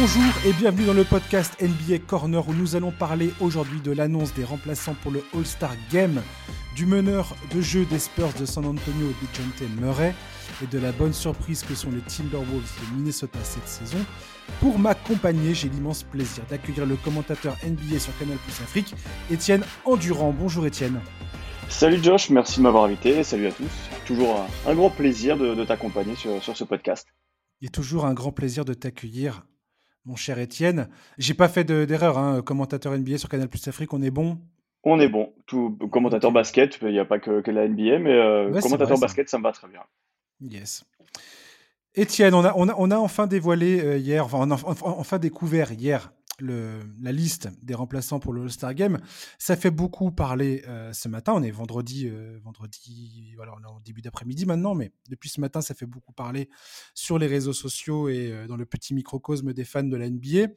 Bonjour et bienvenue dans le podcast NBA Corner où nous allons parler aujourd'hui de l'annonce des remplaçants pour le All-Star Game, du meneur de jeu des Spurs de San Antonio, DeJounte Murray, et de la bonne surprise que sont les Timberwolves de Minnesota cette saison. Pour m'accompagner, j'ai l'immense plaisir d'accueillir le commentateur NBA sur Canal Plus Afrique, Étienne Endurant. Bonjour Étienne. Salut Josh, merci de m'avoir invité. Salut à tous. Toujours un, grand plaisir de, t'accompagner sur, ce podcast. Il est toujours un grand plaisir de t'accueillir, mon cher Étienne. J'ai pas fait d'erreur, hein, commentateur NBA sur Canal Plus Afrique, on est bon? On est bon. Tout commentateur basket, il n'y a pas que, la NBA, mais euh, commentateur basket, ça me va très bien. Yes. Étienne, on a, on, a, enfin dévoilé euh, hier, enfin, on a enfin découvert hier la liste des remplaçants pour le All-Star Game. Ça fait beaucoup parler euh, ce matin. On est vendredi, euh, vendredi, voilà, on est en début d'après-midi maintenant, mais depuis ce matin, ça fait beaucoup parler sur les réseaux sociaux et dans le petit microcosme des fans de la NBA.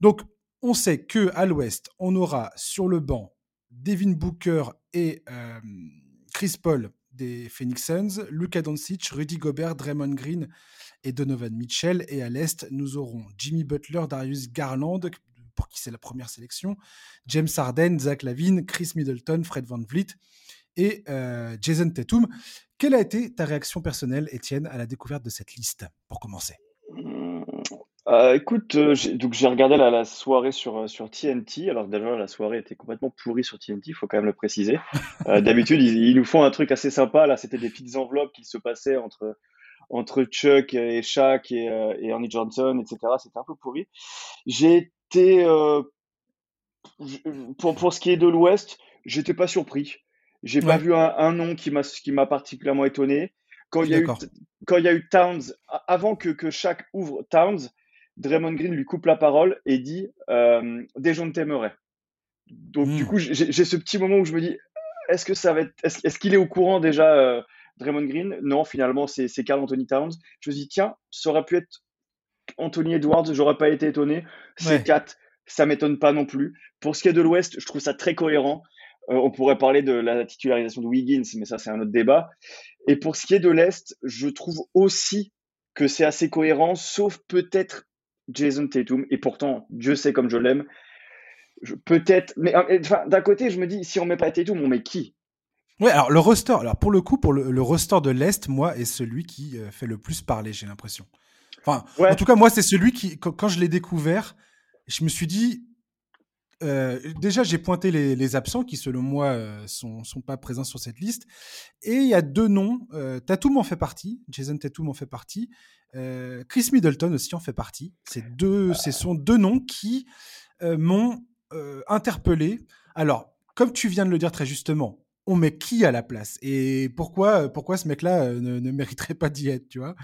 Donc, on sait que à l'Ouest, on aura sur le banc Devin Booker et Chris Paul des Phoenix Suns, Luka Doncic, Rudy Gobert, Draymond Green et Donovan Mitchell. Et à l'Est, nous aurons Jimmy Butler, Darius Garland, pour qui c'est la première sélection, James Harden, Zach Lavine, Chris Middleton, Fred Van Vliet et euh, Jason Tatum. Quelle a été ta réaction personnelle, Étienne, à la découverte de cette liste, pour commencer? Euh, écoute, euh, j'ai regardé la, soirée sur, sur TNT. Alors déjà, la soirée était complètement pourrie sur TNT, il faut quand même le préciser. D'habitude, ils, nous font un truc assez sympa. Là, c'était des petites enveloppes qui se passaient entre, entre Chuck et Shaq et, et Ernie Johnson, etc. C'était un peu pourri. J'ai été, pour, pour ce qui est de l'Ouest, j'étais pas surpris. J'ai pas vu un, un nom qui m'a qui m'a particulièrement étonné. Quand il y a eu quand il y a eu Towns, avant que que Shaq ouvre Towns, Draymond Green lui coupe la parole et dit euh, Des gens t'aimeraient. Donc, du hmm. coup, j'ai ce petit moment où je me dis Est-ce que ça va être. Est-ce qu'il est au courant déjà, euh, Draymond Green Non, finalement, c'est Carl Anthony Towns. Je me dis Tiens, ça aurait pu être Anthony Edwards, j'aurais pas été étonné. C'est 4, ça m'étonne pas non plus. Pour ce qui est de l'Ouest, je trouve ça très cohérent. Euh, on pourrait parler de la titularisation de Wiggins, mais ça, c'est un autre débat. Et pour ce qui est de l'Est, je trouve aussi que c'est assez cohérent, sauf peut-être Jason Tatum, et pourtant, Dieu sait comme je l'aime. Peut-être, mais enfin, d'un côté, je me dis, si on met pas Tatum, on met qui? Ouais, alors le roster, alors pour le coup, pour le, roster de l'Est, moi, est celui qui euh, fait le plus parler, j'ai l'impression. Enfin, en tout cas, moi, c'est celui qui, quand, je l'ai découvert, je me suis dit, euh, déjà, j'ai pointé les, absents qui, selon moi, euh, sont, sont pas présents sur cette liste. Et il y a deux noms. Euh, Tatum en fait partie. Jason Tatum en fait partie. Euh, Chris Middleton aussi en fait partie. C'est deux, ce sont deux noms qui m'ont interpellé. Alors, comme tu viens de le dire très justement, on met qui à la place? Et pourquoi pourquoi ce mec-là euh, ne, mériterait pas d'y être, tu vois?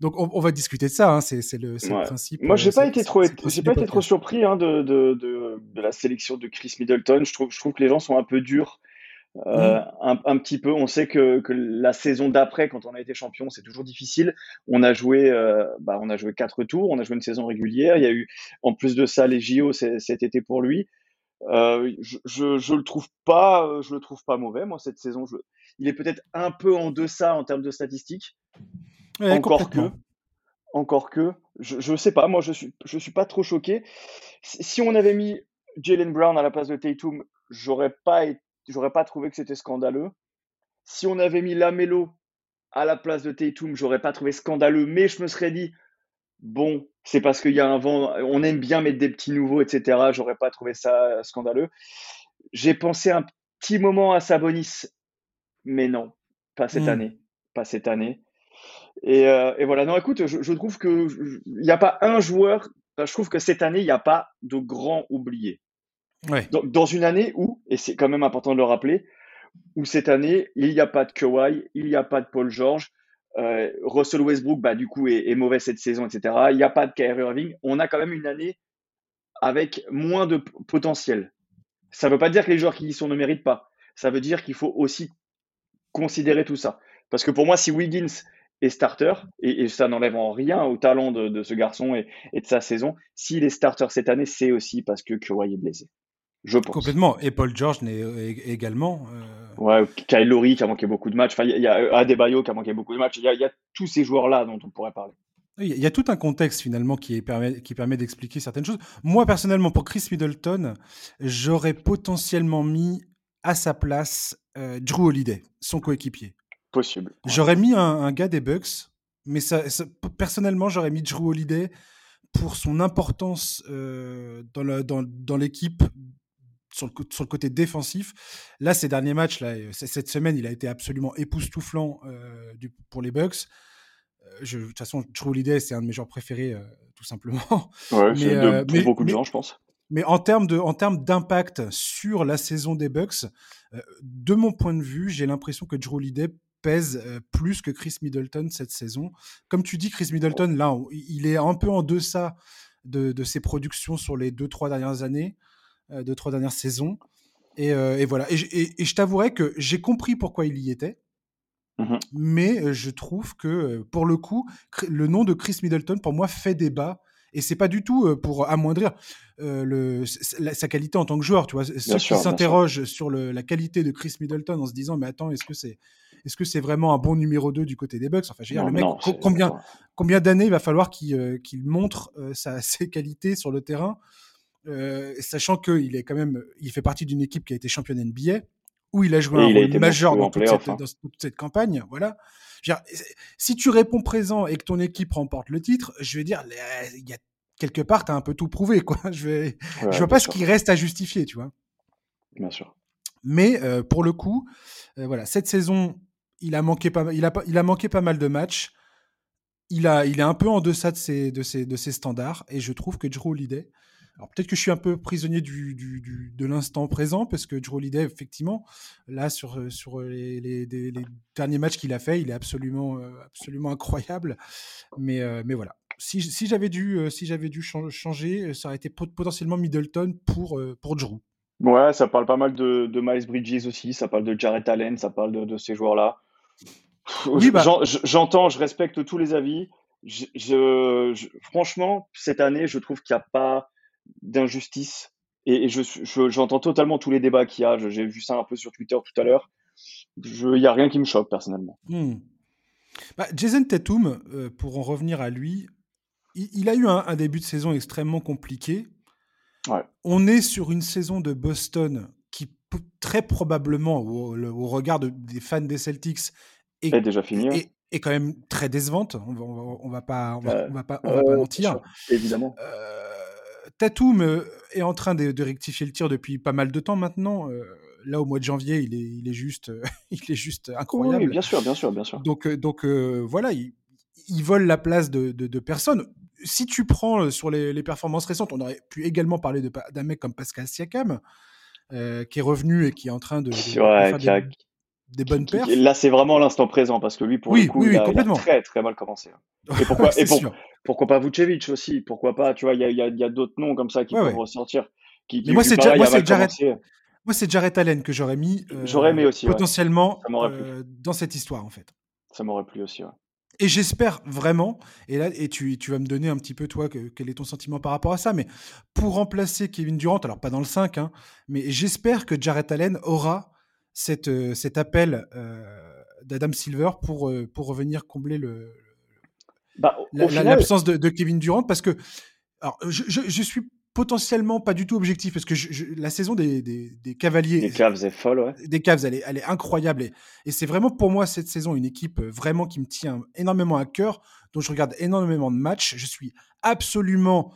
Donc on, va discuter de ça, hein, c'est le, principe. Moi, j'ai euh, pas été trop j'ai pas été trop surpris hein, de, de, de, la sélection de Chris Middleton. Je trouve je trouve que les gens sont un peu durs. Euh, mmh. un, un, petit peu. On sait que, que la saison d'après, quand on a été champion, c'est toujours difficile. On a joué, bah, on a joué quatre tours, on a joué une saison régulière. Il y a eu, en plus de ça, les JO cet été pour lui. Euh, je, je, le trouve pas, euh, je le trouve pas mauvais moi cette saison. Je, il est peut-être un peu en deçà en termes de statistiques. encore que, encore que, je, je sais pas. Moi, je suis, je suis pas trop choqué. Si on avait mis Jalen Brown à la place de Tatum, j'aurais pas, j'aurais pas trouvé que c'était scandaleux. Si on avait mis Lamelo à la place de Tatum, j'aurais pas trouvé scandaleux, mais je me serais dit, bon, c'est parce qu'il y a un vent, on aime bien mettre des petits nouveaux, etc. J'aurais pas trouvé ça scandaleux. J'ai pensé un petit moment à Sabonis, mais non, pas cette hmm. année, pas cette année. Et, euh, voilà, non, écoute, je, trouve que il n'y a pas un joueur. Je trouve que cette année, il n'y a pas de grand oublié. Dans, dans, une année où, et c'est quand même important de le rappeler, où cette année, il n'y a pas de Kawhi, il n'y a pas de Paul George, euh, Russell Westbrook, bah, du coup, est, mauvais cette saison, etc. Il n'y a pas de Kyrie Irving. On a quand même une année avec moins de potentiel. Ça ne veut pas dire que les joueurs qui y sont ne méritent pas. Ça veut dire qu'il faut aussi considérer tout ça. Parce que pour moi, si Wiggins est starter, et, ça n'enlève en rien au talent de, ce garçon et, de sa saison, s'il est starter cette année, c'est aussi parce que Kawhi est blessé. Je pense. Complètement. Et Paul George également. Euh... Ouais, Kyle Lowry qui a manqué beaucoup de matchs. Enfin, il y a Adebayo qui a manqué beaucoup de matchs. Il y, a tous ces joueurs-là dont on pourrait parler. Il y a tout un contexte finalement qui, permet, qui permet d'expliquer certaines choses. Moi personnellement, pour Chris Middleton, j'aurais potentiellement mis à sa place euh, Drew Holiday, son coéquipier. Possible. J'aurais mis un, gars des Bucks, mais ça, personnellement, j'aurais mis Drew Holiday pour son importance euh, dans l'équipe sur, sur le, côté défensif. Là, ces derniers matchs, là, cette semaine, il a été absolument époustouflant du, pour les Bucks de toute façon, Drew Holiday, c'est un de mes joueurs préférés, euh, tout simplement. Ouais, euh, pour beaucoup de gens, je pense. Mais en termes de, en termes d'impact sur la saison des Bucks, euh, de mon point de vue, j'ai l'impression que Drew Holiday pèse plus que Chris Middleton cette saison. Comme tu dis, Chris Middleton, là, il est un peu en deçà de, de ses productions sur les deux, trois dernières années, deux, trois dernières saisons. Et, et voilà. Et, et je t'avouerai que j'ai compris pourquoi il y était. Mmh Mais je trouve que, pour le coup, le nom de Chris Middleton, pour moi, fait débat. Et c'est pas du tout pour amoindrir le, sa qualité en tant que joueur. Tu vois, ceux qui s'interrogent sur le, la qualité de Chris Middleton en se disant, mais attends, est-ce que c'est est-ce que c'est vraiment un bon numéro 2 du côté des Bucks? Enfin, je veux dire, le mec, combien, combien d'années il va falloir qu'il montre sa, ses qualités sur le terrain, sachant qu'il est quand même, il fait partie d'une équipe qui a été championne NBA où il a joué un rôle majeur dans toute, cette, hein. dans toute, cette, campagne. Voilà. si tu réponds présent et que ton équipe remporte le titre, je vais dire, il y a quelque part, tu as un peu tout prouvé. Quoi. Je vais, je vois pas ce qui reste à justifier, tu vois. Bien sûr. Mais euh, pour le coup, euh, voilà, cette saison, il a manqué pas, il a, il a manqué pas mal de matchs. Il, a, il est un peu en deçà de ses, de ses, de ses standards et je trouve que Drew Holiday, alors peut-être que je suis un peu prisonnier du, du, de l'instant présent, parce que Drew Holiday, effectivement, là, sur, euh, sur les, les, les derniers matchs qu'il a fait, il est absolument, euh, absolument incroyable. Mais, euh, mais voilà. Si, si j'avais dû, si j'avais dû changer, ça aurait été potentiellement Middleton pour, pour Drew. Ouais, ça parle pas mal de, de, Miles Bridges aussi, ça parle de Jarrett Allen, ça parle de, de ces joueurs-là. Oui, bah... J'entends, je respecte tous les avis. Je, je, franchement, cette année, je trouve qu'il n'y a pas d'injustice. Et, j'entends totalement tous les débats qu'il y a. J'ai vu ça un peu sur Twitter tout à l'heure. Il n'y a rien qui me choque personnellement. Hmm. Bah, Jason Tatum, euh, pour en revenir à lui, il, a eu un, début de saison extrêmement compliqué. On est sur une saison de Boston qui très probablement, au, regard des fans des Celtics, est, déjà fini. Est, quand même très décevante. On va, on va, pas, on va, pas, on va pas mentir. Évidemment. Tatum est en train de, rectifier le tir depuis pas mal de temps maintenant. Euh, là, au mois de janvier, il est, il est, juste, il est juste incroyable. Oui, bien sûr, bien sûr, bien sûr. Donc, euh, donc euh, voilà, il, vole la place de, de, personnes. Si tu prends sur les, performances récentes, on aurait pu également parler d'un mec comme Pascal Siakam, qui est revenu et qui est en train de, faire des, bonnes perfs. Là, c'est vraiment l'instant présent parce que lui, pour le coup, il, a, très très mal commencé. Hein. Et pourquoi, et pourquoi pas Vucevic aussi Pourquoi pas Tu vois, il y a, d'autres noms comme ça qui peuvent ressortir. Qui, moi, c'est Jared, moi, c'est Jared Allen que j'aurais mis. Euh, j'aurais aimé aussi. Potentiellement euh, dans cette histoire, en fait. Ça m'aurait plu aussi, Et j'espère vraiment, et là, et tu, tu vas me donner un petit peu, toi, quel est ton sentiment par rapport à ça, mais pour remplacer Kevin Durant, alors pas dans le 5, hein, mais j'espère que Jared Allen aura cette, euh, cet appel d'Adam Silver pour, pour revenir combler le, bah, l'absence de, Kevin Durant parce que alors je, je, suis potentiellement pas du tout objectif parce que la saison des, des, Cavaliers des Cavs est folle ouais. des Cavs elle est, elle est incroyable et, et c'est vraiment pour moi cette saison une équipe euh, vraiment qui me tient énormément à cœur dont je regarde énormément de matchs je suis absolument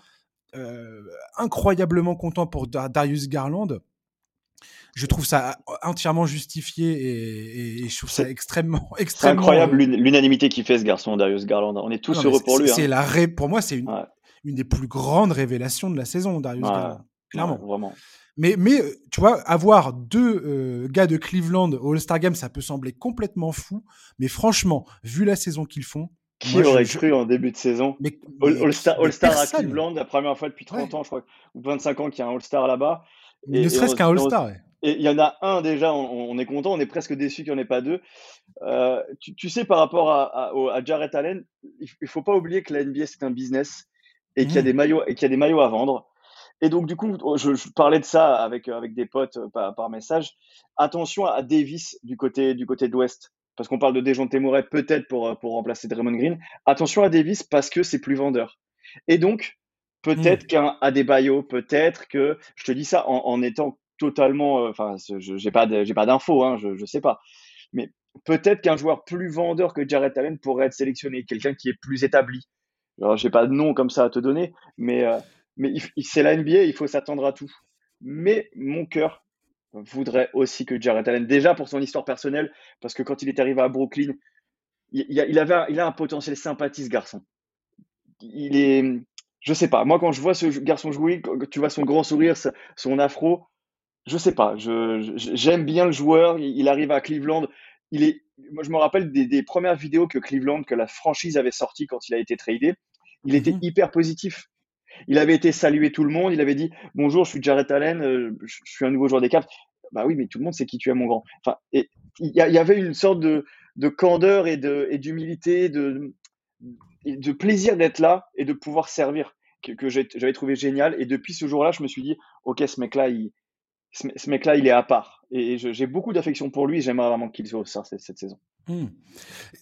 euh, incroyablement content pour Darius Garland je trouve ça entièrement justifié et, je trouve ça extrêmement, extrêmement. incroyable l'unanimité qui fait ce garçon, Darius Garland. On est tous heureux pour lui. C'est hein. la pour moi, c'est une, une des plus grandes révélations de la saison, Darius Garland. Clairement. vraiment. Mais, mais euh, tu vois, avoir deux euh, gars de Cleveland au All-Star Game, ça peut sembler complètement fou. Mais franchement, vu la saison qu'ils font, qui aurait cru en début de saison? All-Star à Cleveland, la première fois depuis 30 ans, je crois, ou 25 ans qu'il y a un All-Star là-bas. Ne serait-ce qu'un All-Star. Et il y en a un déjà, on, est content, on est presque déçu qu'il n'y en ait pas deux. Euh, tu, sais, par rapport à, à, Jarrett Allen, il ne faut pas oublier que la NBA, c'est un business et qu'il y, a mmh. des maillots, et qu'il y a des maillots à vendre. Et donc, du coup, je, parlais de ça avec, avec des potes par, par, message. Attention à Davis du côté, du côté de l'Ouest. parce qu'on parle de Dejounte Murray peut-être pour, pour remplacer Draymond Green. Attention à Davis parce que c'est plus vendeur. Et donc, peut-être mmh. qu'un Adebayo, peut-être que, je te dis ça en, étant totalement, euh, enfin, j'ai pas, j'ai pas d'infos, hein, je, je sais pas. Mais peut-être qu'un joueur plus vendeur que Jared Allen pourrait être sélectionné, quelqu'un qui est plus établi. Alors, j'ai pas de nom comme ça à te donner, mais, euh, mais c'est la NBA, il faut s'attendre à tout. Mais mon cœur voudrait aussi que Jared Allen, déjà pour son histoire personnelle, parce que quand il est arrivé à Brooklyn, il, il, avait, il a un potentiel sympathie, ce garçon. Il est, je sais pas, moi quand je vois ce garçon jouer, tu vois son grand sourire, son afro, je sais pas, j'aime bien le joueur, il, arrive à Cleveland, il est, moi je me rappelle des, premières vidéos que Cleveland, que la franchise avait sorties quand il a été tradé, il était mhm. hyper positif. Il avait été salué tout le monde. Il avait dit bonjour, je suis Jared Allen, euh, je suis un nouveau joueur des Caps. Bah oui, mais tout le monde sait qui tu es, mon grand. Enfin, et il y, avait une sorte de, de candeur et de et d'humilité, de, de plaisir d'être là et de pouvoir servir que, que j'avais trouvé génial. Et depuis ce jour-là, je me suis dit ok, ce mec-là, il ce mec-là, il est à part. Et j'ai beaucoup d'affection pour lui. J'aimerais vraiment qu'il soit au cette, cette saison. Hmm.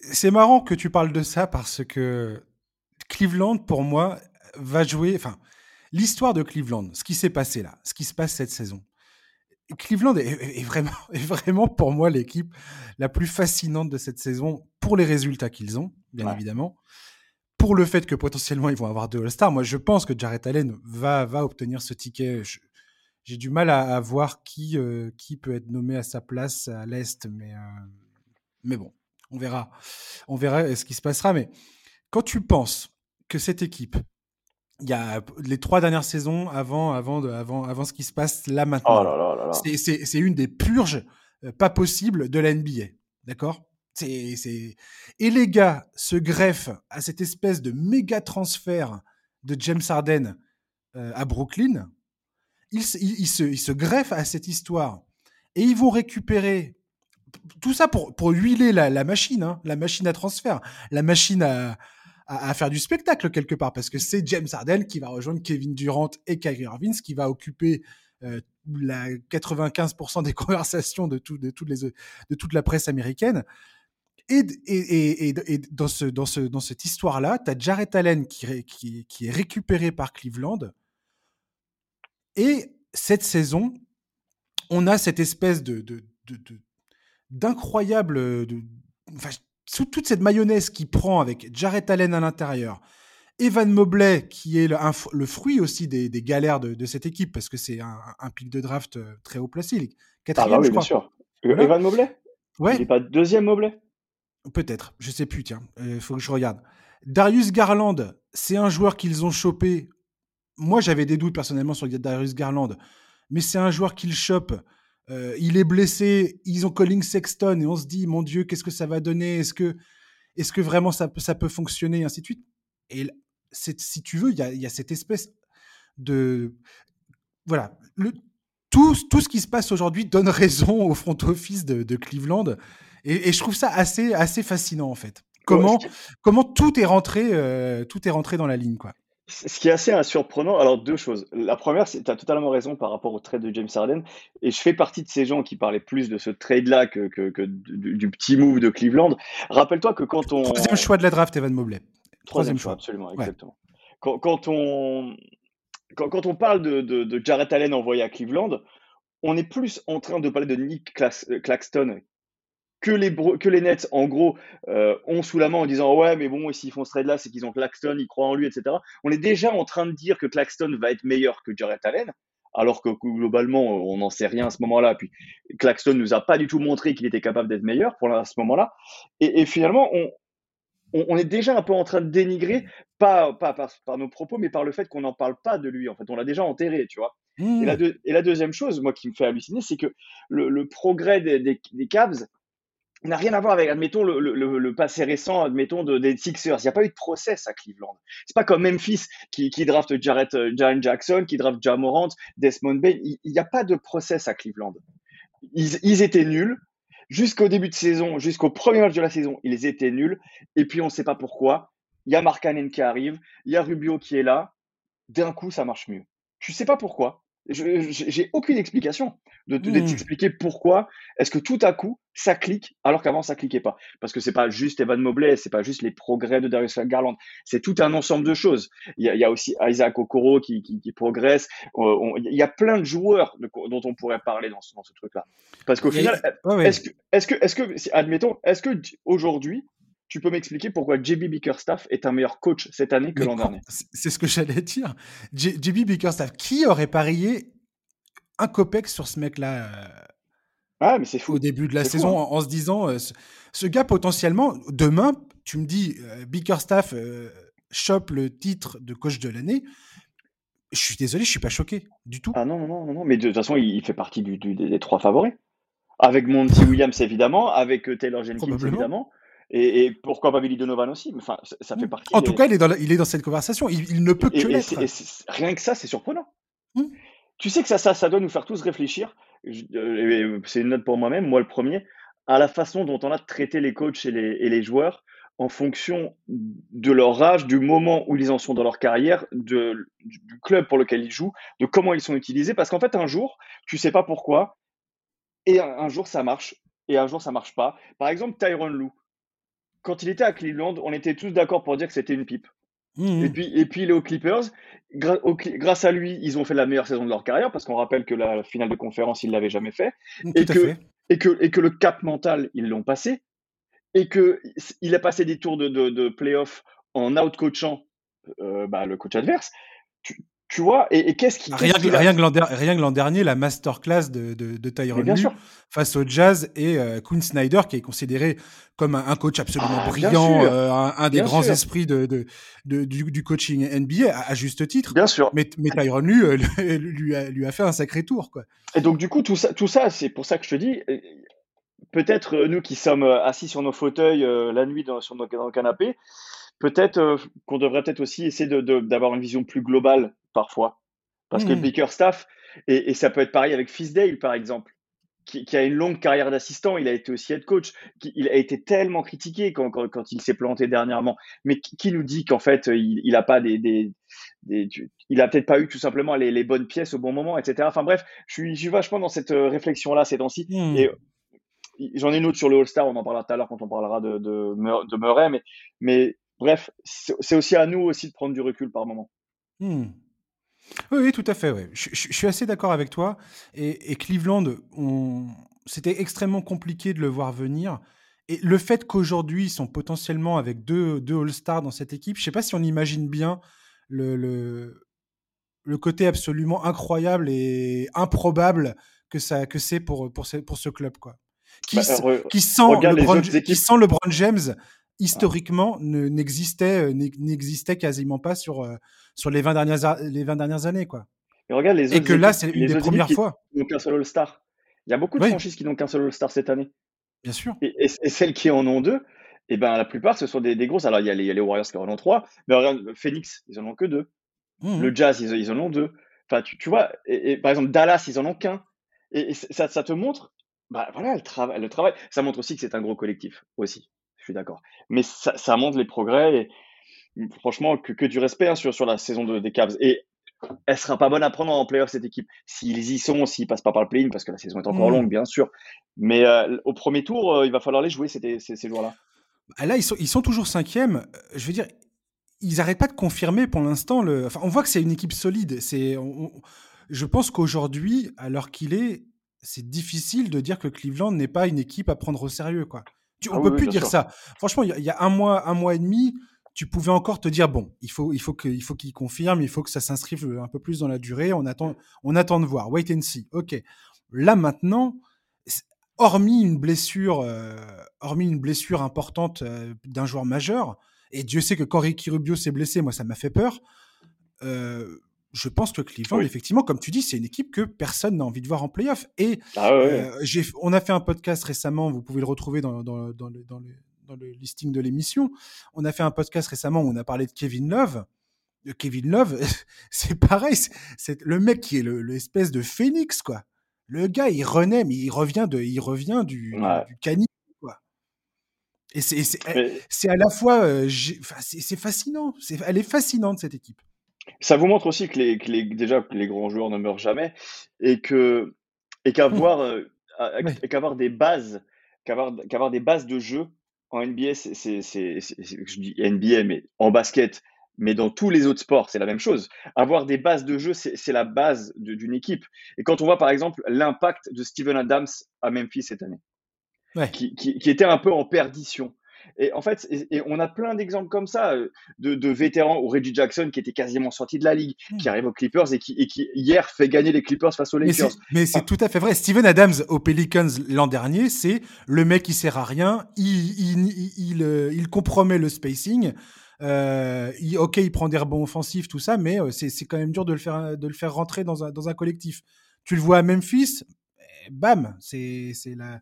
C'est marrant que tu parles de ça parce que Cleveland, pour moi, va jouer. Enfin, l'histoire de Cleveland, ce qui s'est passé là, ce qui se passe cette saison. Cleveland est, vraiment, est vraiment pour moi l'équipe la plus fascinante de cette saison pour les résultats qu'ils ont, bien évidemment. Pour le fait que potentiellement ils vont avoir deux All-Stars. Moi, je pense que Jarrett Allen va, va obtenir ce ticket. J'ai du mal à, voir qui, euh, qui peut être nommé à sa place à l'Est, mais, euh, mais bon, on verra. On verra ce qui se passera. Mais quand tu penses que cette équipe il y a les trois dernières saisons avant, avant, de, avant, avant ce qui se passe là maintenant. Oh c'est une des purges euh, pas possibles de la NBA. D'accord? C'est, Et les gars se greffent à cette espèce de méga transfert de James Harden euh, à Brooklyn. Ils, se, greffent à cette histoire. Et ils vont récupérer tout ça pour, huiler la, machine, hein, la machine à transfert, la machine à, faire du spectacle quelque part, parce que c'est James Harden qui va rejoindre Kevin Durant et Kyrie Irving, qui va occuper euh, la 95% des conversations de, tout, de, toutes les, de toute la presse américaine. Et, dans, ce, dans, ce, dans cette histoire-là, tu as Jarrett Allen qui, est récupéré par Cleveland. Et cette saison, on a cette espèce de, d'incroyable. De, enfin, sous toute cette mayonnaise qui prend avec Jarrett Allen à l'intérieur, Evan Mobley, qui est le, fruit aussi des, galères de, cette équipe, parce que c'est un, pic de draft euh, très haut placé. Quatrième, ah bah oui, bien sûr. Evan Mobley? Ouais. Il n'est pas deuxième Mobley? Peut-être, je sais plus, tiens, il euh, faut que je regarde. Darius Garland, c'est un joueur qu'ils ont chopé. Moi, j'avais des doutes personnellement sur Darius Garland, mais c'est un joueur qu'ils chopent euh, il est blessé, ils ont Colin Sexton et on se dit, mon Dieu, qu'est-ce que ça va donner? Est-ce que, est que vraiment ça, ça peut fonctionner? Et ainsi de suite. Et si tu veux, il y a, cette espèce de. Voilà. Le, tout, tout ce qui se passe aujourd'hui donne raison au front office de, Cleveland. Et, je trouve ça assez, assez fascinant, en fait. Comment, comment tout est rentré, euh, tout est rentré dans la ligne, quoi. Ce qui est assez surprenant, alors deux choses. La première, c'est tu as totalement raison par rapport au trade de James Harden. Et je fais partie de ces gens qui parlaient plus de ce trade-là que, que, du, petit move de Cleveland. Rappelle-toi que quand on. Troisième choix de la draft, Evan Mobley. Troisième, choix, absolument, exactement. Quand, quand, on, quand, quand, on parle de, de, de Jarrett Allen envoyé à Cleveland, on est plus en train de parler de Nick Claxton, que les, que les Nets, en gros, euh, ont sous la main en disant ouais, mais bon, s'ils font ce trade-là, c'est qu'ils ont Claxton, ils croient en lui, etc. On est déjà en train de dire que Claxton va être meilleur que Jarrett Allen, alors que globalement, on n'en sait rien à ce moment-là. Puis Claxton nous a pas du tout montré qu'il était capable d'être meilleur pour à ce moment-là. Et, finalement, on, on, est déjà un peu en train de dénigrer, pas, pas par, nos propos, mais par le fait qu'on n'en parle pas de lui. En fait, on l'a déjà enterré, tu vois. Et, la mmh. et, la deuxième chose, moi, qui me fait halluciner, c'est que le, progrès des, des, des Cavs, n'a rien à voir avec, admettons, le, passé récent, admettons, de, des Sixers. Il n'y a pas eu de process à Cleveland. C'est pas comme Memphis qui, draft Jarrett, euh, Jackson, qui draft Jamorant, Desmond Bain. Il n'y a pas de process à Cleveland. Ils, ils étaient nuls. Jusqu'au début de saison, jusqu'au premier match de la saison, ils étaient nuls. Et puis, on ne sait pas pourquoi. Il y a Markkanen qui arrive. Il y a Rubio qui est là. D'un coup, ça marche mieux. Je ne sais pas pourquoi. J'ai aucune explication de, de, mmh. t'expliquer pourquoi est-ce que tout à coup ça clique alors qu'avant ça cliquait pas. Parce que c'est pas juste Evan Mobley, c'est pas juste les progrès de Darius Garland, c'est tout un ensemble de choses. Il y a, il y a aussi Isaac Okoro qui, qui, qui progresse. il y a plein de joueurs dont on pourrait parler dans ce, dans ce truc-là. Parce qu'au final, est-ce que, est-ce que, est-ce que, admettons, est-ce que aujourd'hui tu peux m'expliquer pourquoi JB Bickerstaff est un meilleur coach cette année que l'an dernier? C'est ce que j'allais dire. JB Bickerstaff, qui aurait parié un copec sur ce mec-là euh, ah, mais c'est fou. Au début de la saison, hein. en, se disant, euh, ce, gars potentiellement, demain, tu me dis, euh, Bickerstaff chope le titre de coach de l'année. Je suis désolé, je suis pas choqué du tout. Ah non, non, non, non, mais de toute façon, il fait partie du, des trois favoris. Avec Monty Williams, évidemment, avec Taylor Jenkins, évidemment. Et, pourquoi pas Billy Donovan aussi Enfin, ça fait mmh. partie. En tout cas, il est, dans il est dans cette conversation. Il, ne peut que l'être. Rien que ça, c'est surprenant. Mmh. Tu sais que ça, ça, ça doit nous faire tous réfléchir. Euh, c'est une note pour moi-même, moi le premier, à la façon dont on a traité les coachs et les, et les joueurs en fonction de leur âge, du moment où ils en sont dans leur carrière, de, du club pour lequel ils jouent, de comment ils sont utilisés. Parce qu'en fait, un jour, tu sais pas pourquoi, et un, un, jour ça marche, et un jour ça marche pas. Par exemple, Tyron Lou quand il était à Cleveland, on était tous d'accord pour dire que c'était une pipe. Mmh. Et, puis, et puis il est aux Clippers. grâce à lui, ils ont fait la meilleure saison de leur carrière parce qu'on rappelle que la finale de conférence, ils ne l'avaient jamais fait. et, que, Et, que, et que le cap mental, ils l'ont passé. Et qu'il a passé des tours de, de, de playoff en out-coachant euh, bah, le coach adverse. Tu vois, et, qu'est-ce qui. Rien, que l'an dernier, la masterclass de, de, de Tyron face au Jazz et euh, Quinn Snyder, qui est considéré comme un, coach absolument ah, brillant, euh, un, des grands esprits de, du, coaching NBA, à, juste titre. Bien sûr. Mais, mais Tyron lui, euh, lui, a, lui a fait un sacré tour. Quoi. Et donc, du coup, tout ça, tout ça c'est pour ça que je te dis, peut-être nous qui sommes assis sur nos fauteuils la nuit dans, sur nos, dans le canapé, peut-être qu'on devrait peut-être aussi essayer d'avoir une vision plus globale parfois. Parce que que mmh. Staff, et, et, ça peut être pareil avec Fisdale, par exemple, qui, qui a une longue carrière d'assistant, il a été aussi head coach, qui, il a été tellement critiqué quand, quand, quand il s'est planté dernièrement, mais qui, nous dit qu'en fait, il, il a pas des, des, des il a peut-être pas eu tout simplement les, les, bonnes pièces au bon moment, etc. Enfin bref, je suis, je suis vachement dans cette euh, réflexion-là ces temps-ci. Mmh. Et j'en ai une autre sur le All-Star, on en parlera tout à l'heure quand on parlera de, de, de Murray, mais, mais bref, c'est aussi à nous aussi de prendre du recul par moment. Mmh. Oui, tout à fait. Ouais. Je, suis assez d'accord avec toi. Et, Cleveland, c'était extrêmement compliqué de le voir venir. Et le fait qu'aujourd'hui, ils sont potentiellement avec deux, deux All-Stars dans cette équipe, je ne sais pas si on imagine bien le, le, côté absolument incroyable et improbable que, ça, que c'est pour, pour, ce, pour ce club. Quoi. Qui, bah, qui, sent LeBron, qui sent LeBron James historiquement n'existait n'existait quasiment pas sur sur les 20 dernières les 20 dernières années quoi. Et regarde les Et que là c'est une des premières fois. Qu'un seul All-Star. Il y a beaucoup de franchises qui n'ont qu'un seul All-Star cette année. Bien sûr. Et, celles qui en ont deux, et eh ben la plupart ce sont des, des grosses. Alors il y, a les, y, a les Warriors qui en ont trois, mais regarde Phoenix, ils en ont que deux. Mmh. Le Jazz, ils, ils, en ont deux. Enfin, tu, tu vois, et, par exemple Dallas, ils en ont qu'un. Et, ça, ça te montre, bah voilà, le travail, le travail. Ça montre aussi que c'est un gros collectif aussi suis d'accord. Mais ça, montre les progrès et franchement, que, du respect hein, sur, sur la saison de, des Cavs. Et elle sera pas bonne à prendre en playoff cette équipe. S'ils y sont, s'ils passent pas par le play-in, parce que la saison est encore mmh. longue, bien sûr. Mais euh, au premier tour, euh, il va falloir les jouer ces, ces, ces joueurs-là. Bah, là, ils sont, ils sont toujours cinquième. Je veux dire, ils n'arrêtent pas de confirmer pour l'instant. Le... Enfin, on voit que c'est une équipe solide. C'est, Je pense qu'aujourd'hui, à l'heure qu'il est, c'est difficile de dire que Cleveland n'est pas une équipe à prendre au sérieux. Quoi. Tu, on ah peut plus dire ça. Franchement, il y, a un mois, un mois et demi, tu pouvais encore te dire bon, il faut, il faut que, il faut qu'il confirme, il faut que ça s'inscrive un peu plus dans la durée. On attend, on attend de voir. Wait and see. Ok. Là maintenant, hormis une blessure, euh, hormis une blessure importante euh, d'un joueur majeur, et Dieu sait que quand Ricky Rubio s'est blessé, moi ça m'a fait peur. Euh, je pense que Cleveland, effectivement, comme tu dis, c'est une équipe que personne n'a envie de voir en playoff. Et ah euh, on a fait un podcast récemment, vous pouvez le retrouver dans, dans, dans, le, dans le, listing de l'émission. On a fait un podcast récemment où on a parlé de Kevin Love. Kevin Love, c'est pareil, c'est le mec qui est l'espèce de phénix, quoi. Le gars, il renaît, mais il revient, de, il revient du, du quoi. Et c'est à la fois, euh, c'est fascinant, elle est fascinante cette équipe. Ça vous montre aussi que, les, que les, déjà que les grands joueurs ne meurent jamais et que et qu'avoir euh, et qu'avoir des bases qu'avoir qu'avoir des bases de jeu en NBA, c'est je dis NBA mais en basket, mais dans tous les autres sports, c'est la même chose. Avoir des bases de jeu, c'est la base d'une équipe. Et quand on voit par exemple l'impact de Steven Adams à Memphis cette année, qui, qui, était un peu en perdition. Et en fait, et, on a plein d'exemples comme ça euh, de, de, vétérans ou Reggie Jackson qui était quasiment sorti de la ligue, hmm. qui arrive aux Clippers et qui, et qui, hier fait gagner les Clippers face aux Lakers. Mais c'est tout à fait vrai. Steven Adams aux Pelicans l'an dernier, c'est le mec qui sert à rien, il, il, il, il compromet le spacing. Euh, il, ok, il prend des rebonds offensifs, tout ça, mais euh, c'est quand même dur de le faire, de le faire rentrer dans un, dans un collectif. Tu le vois à Memphis, eh, bam, c'est la,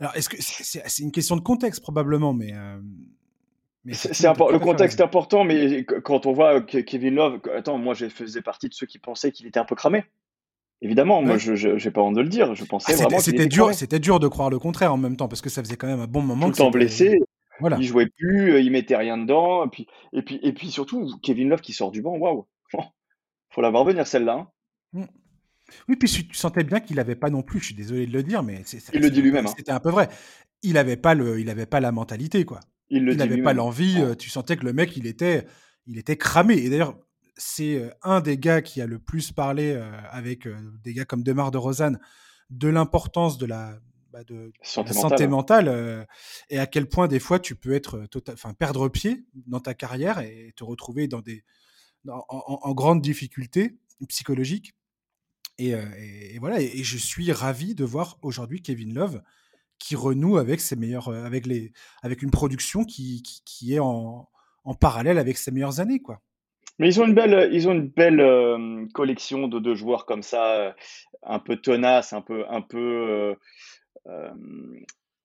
alors, est-ce que c'est une question de contexte probablement, mais. Euh, c'est le contexte est important, mais quand on voit Kevin Love, attends, moi je faisais partie de ceux qui pensaient qu'il était un peu cramé. Évidemment, moi je n'ai pas honte de le dire. Je pensais ah, vraiment c'était dur, c'était dur de croire le contraire en même temps parce que ça faisait quand même un bon moment. Tout le temps blessé, voilà. il jouait plus, il mettait rien dedans, et puis et puis et puis surtout Kevin Love qui sort du banc, waouh, faut la voir venir celle-là. Hein. Mmh. Oui, puis tu sentais bien qu'il n'avait pas non plus, je suis désolé de le dire, mais il le dit lui-même. Hein. C'était un peu vrai. Il n'avait pas, le, il avait pas la mentalité, quoi. Il n'avait pas l'envie. Euh, tu sentais que le mec, il était, il était cramé. Et d'ailleurs, c'est euh, un des gars qui a le plus parlé euh, avec des gars comme Demar de Rosanne de l'importance de la, bah, de, santé, mentale, et à quel point des fois tu peux être tota-, enfin perdre pied dans ta carrière et te retrouver dans des en, en grande difficulté psychologique et, voilà, et, je suis ravi de voir aujourd'hui Kevin Love qui renoue avec ses meilleurs, avec les, avec une production qui, qui, est en, en, parallèle avec ses meilleures années, quoi. Mais ils ont une belle, ils ont une belle collection de, de, joueurs comme ça, un peu tenaces, un peu, un peu,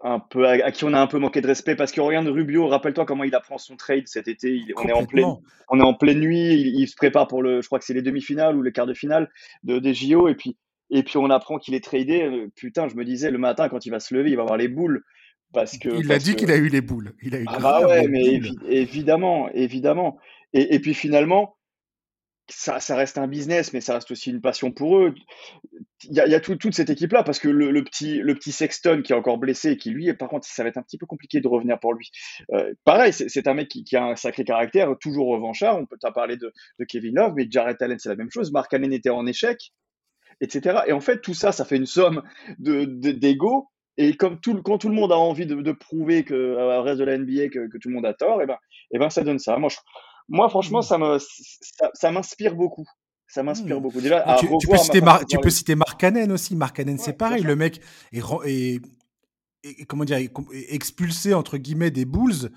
un peu à, qui on a un peu manqué de respect parce que regarde Rubio, rappelle-toi comment il apprend son trade cet été. on est en pleine, on est en pleine nuit. Il, se prépare pour le, je crois que c'est les demi-finales ou les quarts de finale de des JO et puis et puis on apprend qu'il est tradé. Euh, putain, je me disais le matin quand il va se lever, il va avoir les boules parce que. Il a dit qu'il a eu les boules. Il a eu. Ah bah ouais, mais évidemment, évidemment. Et, et puis finalement, ça, ça, reste un business, mais ça reste aussi une passion pour eux. Il y a, y a tout, toute cette équipe-là, parce que le, le, petit, le petit Sexton qui est encore blessé, qui lui, par contre, ça va être un petit peu compliqué de revenir pour lui. Euh, pareil, c'est un mec qui, qui, a un sacré caractère, toujours revanchard. On peut t'en parler de, de, Kevin Love, mais Jared Allen, c'est la même chose. Mark Allen était en échec, etc. Et en fait, tout ça, ça fait une somme d'ego. De, et comme tout, quand tout le monde a envie de, de prouver que, euh, au reste de la NBA que, que, tout le monde a tort, et ben, et ben ça donne ça. Moi, je, moi, franchement, mmh. ça me, ça, m'inspire beaucoup. Ça m'inspire mmh. beaucoup. Déjà, tu, tu, peux citer Mar tu peux citer Mark Cannon aussi. Mark Cannon, c'est pareil. Le mec est, est, est, comment dire, expulsé entre guillemets des Bulls.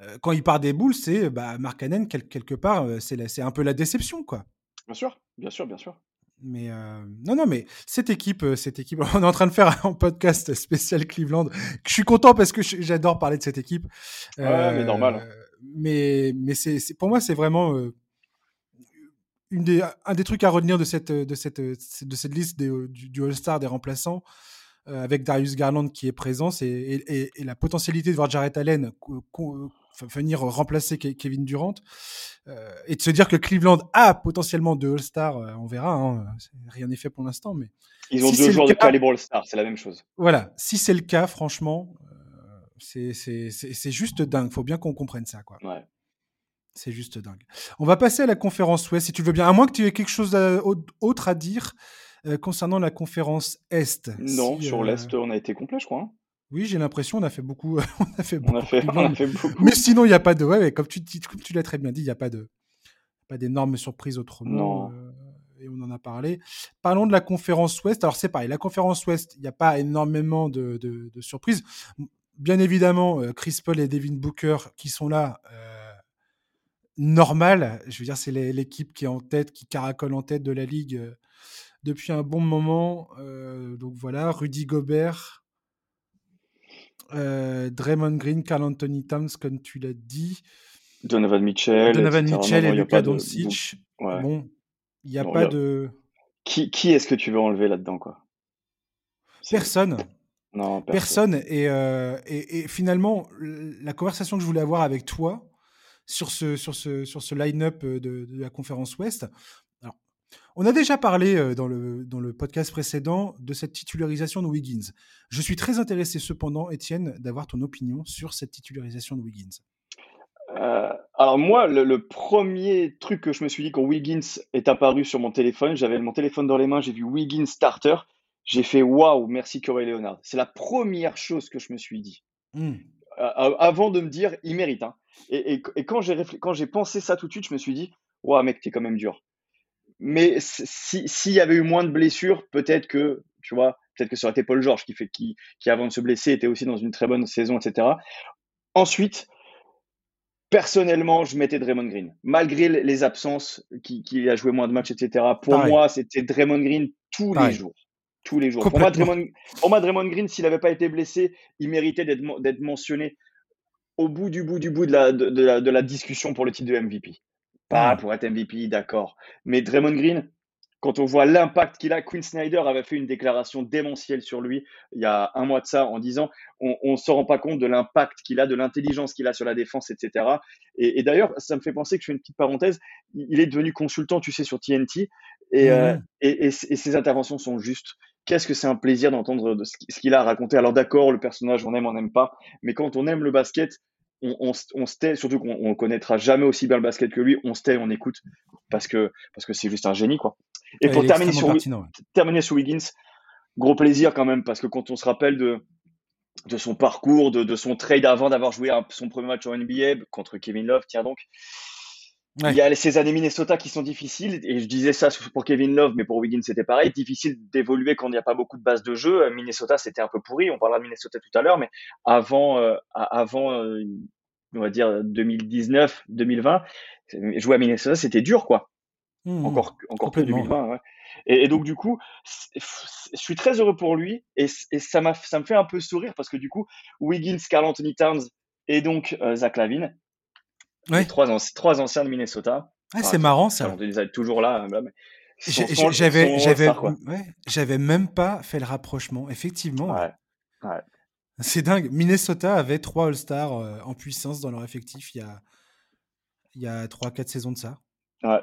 Euh, quand il part des Bulls, c'est bah, Mark Cannon quelque part, euh, c'est un peu la déception, quoi. Bien sûr, bien sûr, bien sûr. Mais euh, non, non, mais cette équipe, cette équipe, on est en train de faire un podcast spécial Cleveland. Je suis content parce que j'adore parler de cette équipe. Ouais, mais normal mais, mais c'est, pour moi, c'est vraiment euh, une des, un des trucs à retenir de cette, de cette, de cette liste du, du All-Star des remplaçants. Euh, avec Darius Garland qui est présent, c'est, et, et, la potentialité de voir Jarrett Allen venir remplacer Kevin Durant euh, et de se dire que Cleveland a potentiellement deux All-Stars, on verra, hein, rien n'est fait pour l'instant, mais ils ont deux joueurs de calibre All-Star, c'est la même chose. Voilà, si c'est le cas, franchement, c'est juste dingue. Faut bien qu'on comprenne ça, quoi. Ouais. C'est juste dingue. On va passer à la conférence Ouest, si tu veux bien. À moins que tu aies quelque chose d'autre à dire euh, concernant la conférence Est. Non, sur euh, l'Est, on a été complet, je crois. Hein. Oui, j'ai l'impression, on a fait beaucoup. on a fait beaucoup. On a fait, on a fait beaucoup. Mais sinon, il n'y a pas de. Ouais, comme tu, tu l'as très bien dit, il n'y a pas de pas d'énormes surprises autrement. Non. Euh, et on en a parlé. Parlons de la conférence Ouest. Alors, c'est pareil, la conférence Ouest, il n'y a pas énormément de, de, de surprises bien évidemment, euh, Chris Paul et Devin Booker qui sont là, euh, normal. Je veux dire, c'est l'équipe qui est en tête, qui caracole en tête de la ligue euh, depuis un bon moment. donc voilà, Rudy Gobert, Draymond Green, Carl Anthony Towns, comme tu l'as dit. Donovan Mitchell. Donovan Mitchell et Luka Doncic. Bon, il n'y a pas de. Qui, qui est-ce que tu veux enlever là-dedans, quoi? Personne. Non, personne. Euh, et, et, finalement, la conversation que je voulais avoir avec toi, sur ce, sur ce, sur ce line-up de, de, la conférence Ouest. Alors, on a déjà parlé dans le, dans le podcast précédent de cette titularisation de Wiggins. Je suis très intéressé cependant, Étienne, d'avoir ton opinion sur cette titularisation de Wiggins. Euh, alors moi, le, premier truc que je me suis dit quand Wiggins est apparu sur mon téléphone, j'avais mon téléphone dans les mains, j'ai vu Wiggins starter, j'ai fait waouh, merci Corey Leonard. C'est la première chose que je me suis dit. Hmm. Avant de me dire, il mérite. Hein. Et, quand j'ai pensé ça tout de suite, je me suis dit, waouh mec, t'es quand même dur. Mais s'il y avait eu moins de blessures, peut-être que, tu vois, peut-être que ça aurait été Paul George qui, fait, qui, qui, avant de se blesser, était aussi dans une très bonne saison, etc. Ensuite, Personnellement, je mettais Draymond Green. Malgré les absences, qui, a joué moins de matchs, etc. Pour moi, c'était Draymond Green tous les jours. Tous les jours. Pour moi, Draymond, Green, s'il n'avait pas été blessé, il méritait d'être mentionné au bout du bout du bout de la, de, la, discussion pour le titre de MVP. Pas pour être MVP, d'accord. Mais Draymond Green, quand on voit l'impact qu'il a, Quinn Snyder avait fait une déclaration démentielle sur lui il y a un mois de ça en disant on ne se rend pas compte de l'impact qu'il a, de l'intelligence qu'il a sur la défense, etc. Et, d'ailleurs, ça me fait penser que je fais une petite parenthèse, il est devenu consultant, tu sais, sur TNT, euh, mmh. et, et, ses interventions sont justes. Qu'est-ce que c'est un plaisir d'entendre ce qu'il a à raconter. Alors d'accord, le personnage, on aime, on n'aime pas, mais quand on aime le basket, on, se tait, surtout qu'on ne connaîtra jamais aussi bien le basket que lui, on se tait, on écoute, parce que parce que c'est juste un génie, quoi. Et pour terminer sur, terminer sur Wiggins, gros plaisir quand même, parce que quand on se rappelle de, de son parcours, de, son trade avant d'avoir joué son premier match en NBA contre Kevin Love, tiens donc. Il y a ces années Minnesota qui sont difficiles, et je disais ça pour Kevin Love, mais pour Wiggins c'était pareil, difficile d'évoluer quand il n'y a pas beaucoup de bases de jeu. Minnesota c'était un peu pourri, on parlera de Minnesota tout à l'heure, mais avant, euh, avant euh, on va dire 2019, 2020, jouer à Minnesota c'était dur quoi. Mmh, encore encore plus 2020. Et, donc du coup, je suis très heureux pour lui et, ça, m'a, ça me fait un peu sourire parce que du coup, Wiggins, Carl Anthony Towns et donc euh, Zach Lavine, trois, trois anciens de Minnesota. c'est marrant ça. Ils toujours là. J'avais, j'avais, j'avais même pas fait le rapprochement. Effectivement. C'est dingue. Minnesota avait trois All-Stars euh, en puissance dans leur effectif il y a, il y a 3-4 saisons de ça.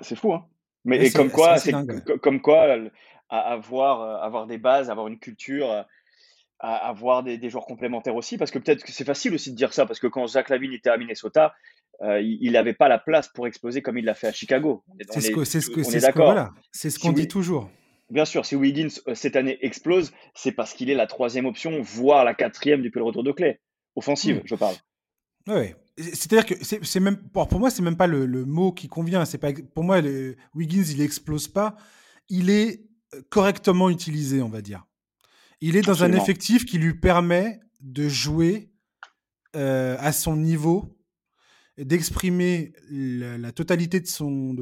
c'est fou, hein mais comme quoi, comme quoi, avoir, euh, avoir des bases, avoir une culture, euh, avoir des, des joueurs complémentaires aussi, parce que peut-être que c'est facile aussi de dire ça, parce que quand Zach Lavine était à Minnesota, euh, il n'avait pas la place pour exploser comme il l'a fait à Chicago. C'est ce qu'on ce ce dit toujours. Bien sûr, si Wiggins cette année explose, c'est parce qu'il est la troisième option, voire la quatrième depuis le retour de clé. Offensive, mmh. je parle. Oui, c'est-à-dire que c'est même pour moi c'est même pas le, mot qui convient. C'est pas pour moi le, Wiggins il explose pas. Il est euh, correctement utilisé, on va dire. Il est dans un effectif qui lui permet de jouer euh, à son niveau, d'exprimer la, totalité de son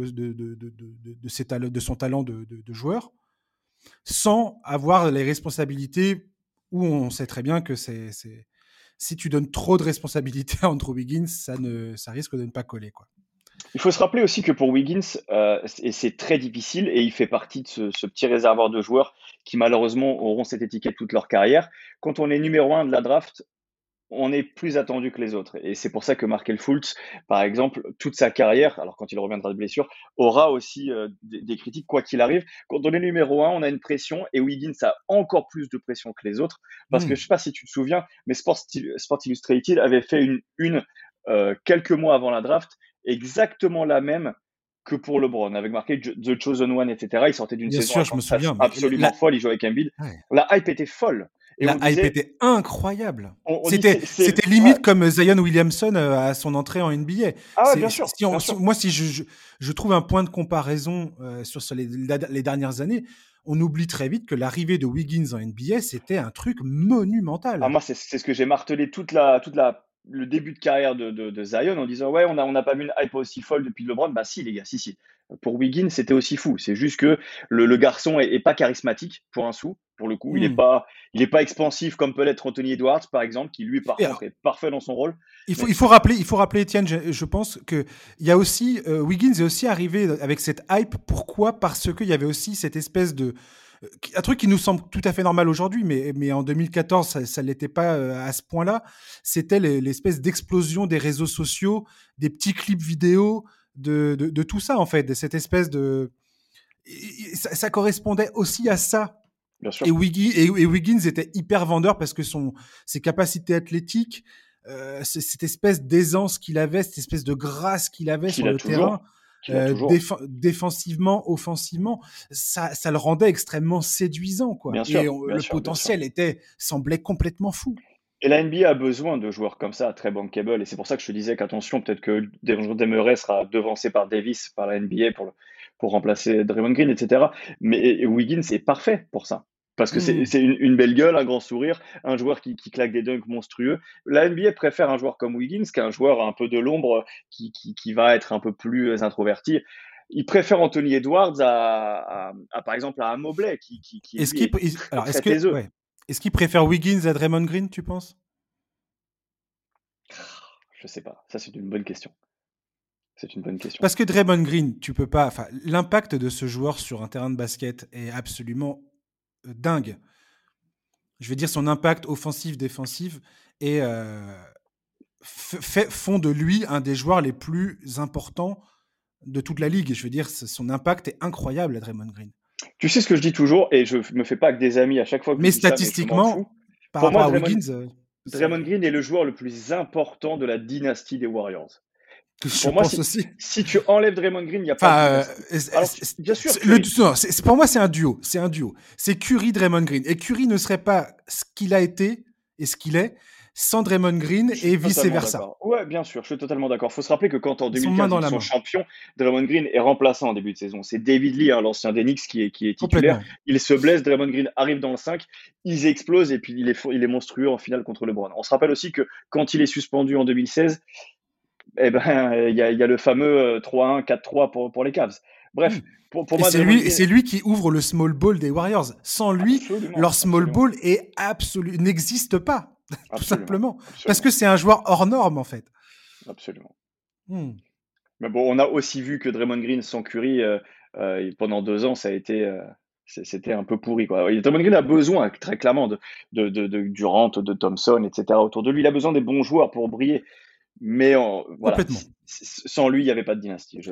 talent de, joueur, sans avoir les responsabilités où on sait très bien que c'est si tu donnes trop de responsabilités à Andrew Wiggins, ça, risque de ne pas coller. Quoi. Il faut se rappeler aussi que pour Wiggins, euh, c'est très difficile et il fait partie de ce, petit réservoir de joueurs qui malheureusement auront cette étiquette toute leur carrière. Quand on est numéro un de la draft, on est plus attendu que les autres. Et c'est pour ça que Markel Fultz, par exemple, toute sa carrière, alors quand il reviendra de blessure, aura aussi euh, des, critiques, quoi qu'il arrive. Quand on est numéro un, on a une pression, et Wiggins a encore plus de pression que les autres, parce que hmm. je sais pas si tu te souviens, mais Sports, Illustrated avait fait une, une euh, quelques mois avant la draft, exactement la même que pour LeBron, avec marqué The Chosen One, etc. Il sortait d'une saison je me souviens, absolument folle, il jouait avec Embiid. La hype était folle la hype était incroyable. C'était limite comme Zion Williamson euh, à son entrée en NBA. Ah bien sûr, Moi, si je, je, trouve un point de comparaison euh, sur, les, les, dernières années, on oublie très vite que l'arrivée de Wiggins en NBA, c'était un truc monumental. Ah, moi, c'est ce que j'ai martelé toute la, toute la, le début de carrière de, de, Zion en disant Ouais, on n'a on a pas vu une hype aussi folle depuis LeBron. Bah, si, les gars, si, si. Pour Wiggins, c'était aussi fou. C'est juste que le, le garçon est, est, pas charismatique pour un sou. Pour le coup, il n'est hmm. pas, il est pas expansif comme peut l'être Anthony Edwards, par exemple, qui lui, par contre, est parfait dans son rôle. Il faut, il faut rappeler, il faut rappeler, Étienne, je, pense que il y a aussi euh, Wiggins est aussi arrivé avec cette hype. Pourquoi? Parce qu'il y avait aussi cette espèce de un truc qui nous semble tout à fait normal aujourd'hui, mais, mais en 2014, ça ne l'était pas à ce point-là. C'était l'espèce d'explosion des réseaux sociaux, des petits clips vidéo, de, de, tout ça, en fait, de cette espèce de. Ça, correspondait aussi à ça. Bien sûr. Et, Wiggins, était hyper vendeur parce que son, ses capacités athlétiques, cette espèce d'aisance qu'il avait, cette espèce de grâce qu'il avait sur le terrain, euh, défensivement, offensivement, ça, ça, le rendait extrêmement séduisant. Quoi. et le potentiel était, semblait complètement fou. Et la NBA a besoin de joueurs comme ça, très bankable. Et c'est pour ça que je te disais qu'attention, peut-être que Demeray sera devancé par Davis, par la NBA pour, pour remplacer Draymond Green, etc. Mais Wiggins est parfait pour ça. Parce que c'est mmh. une, belle gueule, un grand sourire, un joueur qui, claque des dunks monstrueux. La NBA préfère un joueur comme Wiggins qu'un joueur un peu de l'ombre qui, va être un peu plus introverti. Il préfère Anthony Edwards à, par exemple, à Mobley qui, qui, est-ce qu'il est qu'il préfère Wiggins à Draymond Green, tu penses? Je sais pas. Ça, c'est une bonne question. C'est une bonne question. Parce que Draymond Green, tu peux pas. Enfin, l'impact de ce joueur sur un terrain de basket est absolument euh, dingue. Je veux dire, son impact offensif, défensif et euh, fait, font de lui un des joueurs les plus importants de toute la ligue. Je veux dire, son impact est incroyable à Draymond Green. Tu sais ce que je dis toujours, et je me fais pas que des amis à chaque fois que Mais statistiquement, par rapport à Wiggins. Euh, Draymond Green est le joueur le plus important de la dynastie des Warriors pour moi, si, aussi. si tu enlèves Draymond Green, il n'y a pas. Euh, bien sûr. Le, pour moi, c'est un duo. C'est un duo. C'est Curry, Draymond Green. Et Curry ne serait pas ce qu'il a été et ce qu'il est sans Draymond Green et vice versa. Ouais, bien sûr, je suis totalement d'accord. Il faut se rappeler que quand en 2015 ils sont champions, Draymond Green est remplaçant en début de saison. C'est David Lee, hein, l'ancien d'Enix, qui est, qui est titulaire. Il se blesse, Draymond Green arrive dans le 5, ils explosent et puis il est, il est monstrueux en finale contre LeBron. On se rappelle aussi que quand il est suspendu en 2016, eh ben, il y, a, le fameux 3-1, euh, 4-3 pour, pour les Cavs. Bref, pour, moi, c'est lui, c'est lui qui ouvre le small ball des Warriors. Sans lui, leur small ball est absolu, n'existe pas, tout simplement, parce que c'est un joueur hors norme en fait. Absolument. Hmm. Mais bon, on a aussi vu que Draymond Green sans Curry euh, euh, pendant deux ans, ça a été, c'était un peu pourri quoi. Draymond Green a besoin très clairement de, de, de, de Durant, de Thompson, etc. autour de lui. Il a besoin des bons joueurs pour briller. Mais voilà, sans lui, il n'y avait pas de dynastie. Je,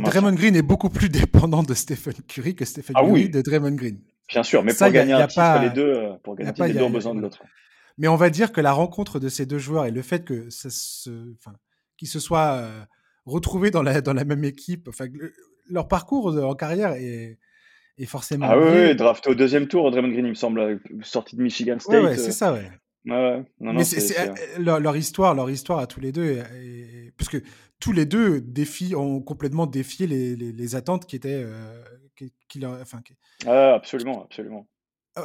Draymond Green est beaucoup plus dépendant de Stephen Curry que Stephen ah Curry de Draymond Green. Bien sûr, mais pour gagner un titre, les deux, euh, pour gagner les deux ont besoin de l'autre. Mais on va dire que la rencontre de ces deux joueurs et le fait que ça se, qu'ils se soient euh, retrouvés dans la, dans la même équipe, enfin, leur parcours en carrière est, est forcément. Ah oui, drafté au deuxième tour, Draymond Green, il me semble, sorti de Michigan State. Ouais, c'est ça, ouais. Ouais, non, mais c'est leur, histoire, leur histoire à tous les deux, et, parce que tous les deux défient, ont complètement défié les, les, attentes qui étaient, euh, qui, leur, enfin, absolument, absolument.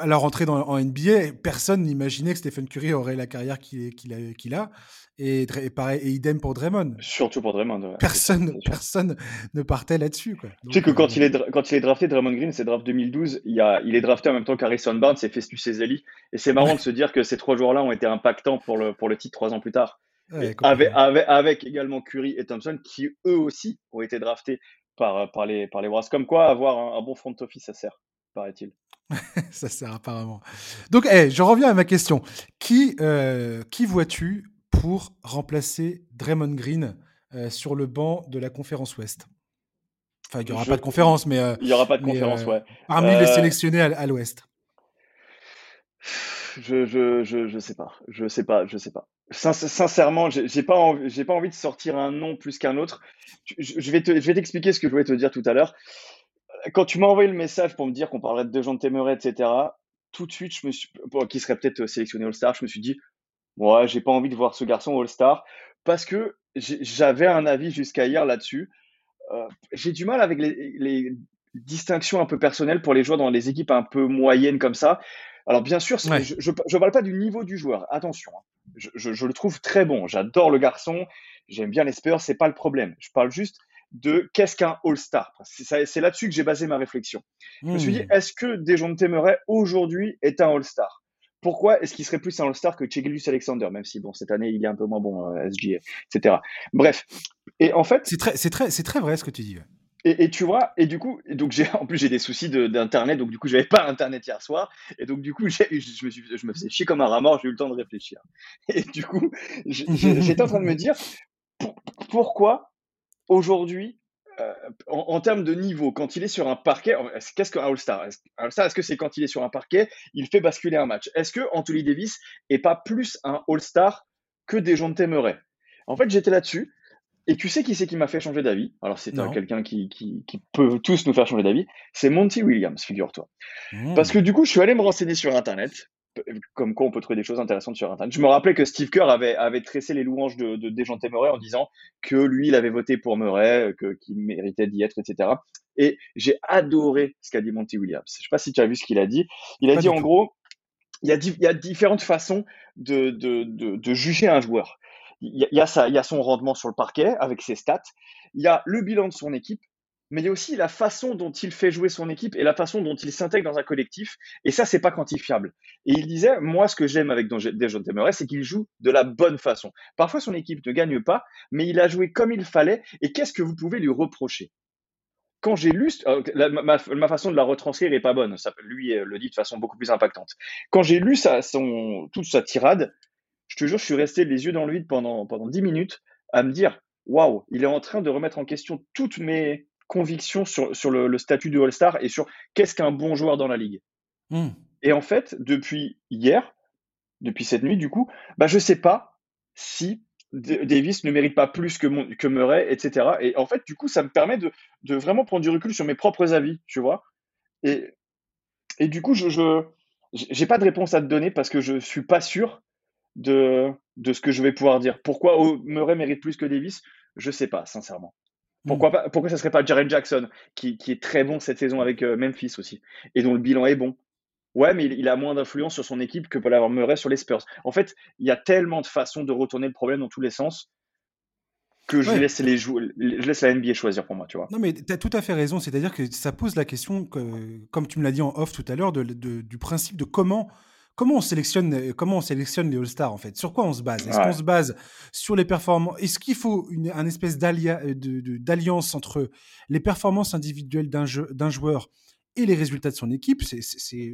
À leur entrée dans, en NBA, personne n'imaginait que Stephen Curry aurait la carrière qu'il qu'il a, et, pareil, et idem pour Draymond. Surtout pour Draymond. personne, personne ne partait là-dessus. Tu sais que quand, euh, il est, quand il est drafté, Draymond Green, c'est draft 2012, il, y a, il est drafté en même temps qu'Harrison Barnes et Festus Ezeli. Et c'est marrant de se dire que ces trois joueurs-là ont été impactants pour le, pour le titre trois ans plus tard. avec, avec, également Curry et Thompson, qui eux aussi ont été draftés par, par les, par les Warriors. Comme quoi, avoir un, bon front office, ça sert, paraît-il. ça sert apparemment. Donc, hey, je reviens à ma question. Qui, euh, qui vois-tu pour remplacer Draymond Green euh, sur le banc de la conférence Ouest? Enfin, il n'y aura pas de conférence, mais. Euh, il n'y aura pas de conférence, ouais. Parmi les sélectionnés à, l'Ouest. Je, je, je, je, sais pas. Je sais pas. Je sais pas. sincèrement, j'ai pas, envie, pas envie de sortir un nom plus qu'un autre. Je, vais t'expliquer ce que je voulais te dire tout à l'heure. Quand tu m'as envoyé le message pour me dire qu'on parlerait de Jean Temeray, etc., tout de suite, je me suis, qui serait peut-être sélectionné All-Star, je me suis dit, moi, j'ai pas envie de voir ce garçon All-Star parce que j'avais un avis jusqu'à hier là-dessus. Euh, j'ai du mal avec les, distinctions un peu personnelles pour les joueurs dans les équipes un peu moyennes comme ça. Alors bien sûr, je ne parle pas du niveau du joueur. Attention, hein. je, le trouve très bon. J'adore le garçon. J'aime bien les Spurs. C'est pas le problème. Je parle juste de qu'est-ce qu'un All-Star. C'est là-dessus que j'ai basé ma réflexion. Je me suis dit, hmm. est-ce que Dejounte Murray aujourd'hui est un All-Star? Pourquoi est-ce qu'il serait plus un All-Star que Chegelius Alexander, même si bon cette année il est un peu moins bon euh, SGA, etc. Bref, et en fait, c'est très, c'est très, c'est très vrai ce que tu dis. Et, tu vois, et du coup, donc j'ai en plus j'ai des soucis d'internet, donc du coup j'avais pas internet hier soir, et donc du coup je me suis, je me faisais chier comme un rat mort, j'ai eu le temps de réfléchir. Et du coup, j'étais en train de me dire pourquoi aujourd'hui, euh, en, termes de niveau, quand il est sur un parquet, qu'est-ce qu'un All-Star All-Star, est-ce que c'est quand il est sur un parquet, il fait basculer un match? Est-ce que Anthony Davis est pas plus un All-Star que des gens Murray En fait, j'étais là-dessus. Et tu sais qui c'est qui m'a fait changer d'avis? Alors, c'est quelqu'un qui, qui, peut tous nous faire changer d'avis. C'est Monty Williams, figure-toi. Mmh. Parce que du coup, je suis allé me renseigner sur Internet comme quoi on peut trouver des choses intéressantes sur Internet. Je me rappelais que Steve Kerr avait, avait tressé les louanges de, de Dejounte Murray en disant que lui, il avait voté pour Murray, que, qu'il méritait d'y être, etc. Et j'ai adoré ce qu'a dit Monty Williams. Je sais pas si tu as vu ce qu'il a dit. Il a dit en gros, il y, a, il y a différentes façons de, de, de, de juger un joueur. Il y, a, il, y a ça, il y a son rendement sur le parquet avec ses stats. Il y a le bilan de son équipe mais il y a aussi la façon dont il fait jouer son équipe et la façon dont il s'intègre dans un collectif. Et ça, c'est pas quantifiable. Et il disait, moi, ce que j'aime avec Dejon Temeray, c'est qu'il joue de la bonne façon. Parfois, son équipe ne gagne pas, mais il a joué comme il fallait. Et qu'est-ce que vous pouvez lui reprocher? Quand j'ai lu, euh, ma, façon de la retranscrire est pas bonne. Ça, lui le dit de façon beaucoup plus impactante. Quand j'ai lu toute sa tirade, je te jure, je suis resté les yeux dans le vide pendant pendant dix minutes à me dire, waouh, il est en train de remettre en question toutes mes conviction sur, sur le, statut de All-Star et sur qu'est-ce qu'un bon joueur dans la ligue. Hmm. Et en fait, depuis hier, depuis cette nuit, du coup, bah, je sais pas si Davis ne mérite pas plus que, que Murray, etc. Et en fait, du coup, ça me permet de, de, vraiment prendre du recul sur mes propres avis, tu vois. Et, et du coup, je n'ai pas de réponse à te donner parce que je suis pas sûr de, de ce que je vais pouvoir dire. Pourquoi Murray mérite plus que Davis? Je sais pas, sincèrement. Pourquoi, pas, pourquoi ça serait pas Jaren Jackson, qui, qui, est très bon cette saison avec euh, Memphis aussi, et dont le bilan est bon Ouais, mais il, a moins d'influence sur son équipe que peut l'avoir Murray sur les Spurs. En fait, il y a tellement de façons de retourner le problème dans tous les sens que je, laisse les je laisse la NBA choisir pour moi, tu vois. Non, mais tu as tout à fait raison. C'est-à-dire que ça pose la question, que, comme tu me l'as dit en off tout à l'heure, de, du principe de comment comment on sélectionne, euh, comment on sélectionne les All-Stars en fait? Sur quoi on se base? Est-ce qu'on se base sur les performances? Est-ce qu'il faut une un espèce euh, d'alliance entre les performances individuelles d'un joueur et les résultats de son équipe? C'est,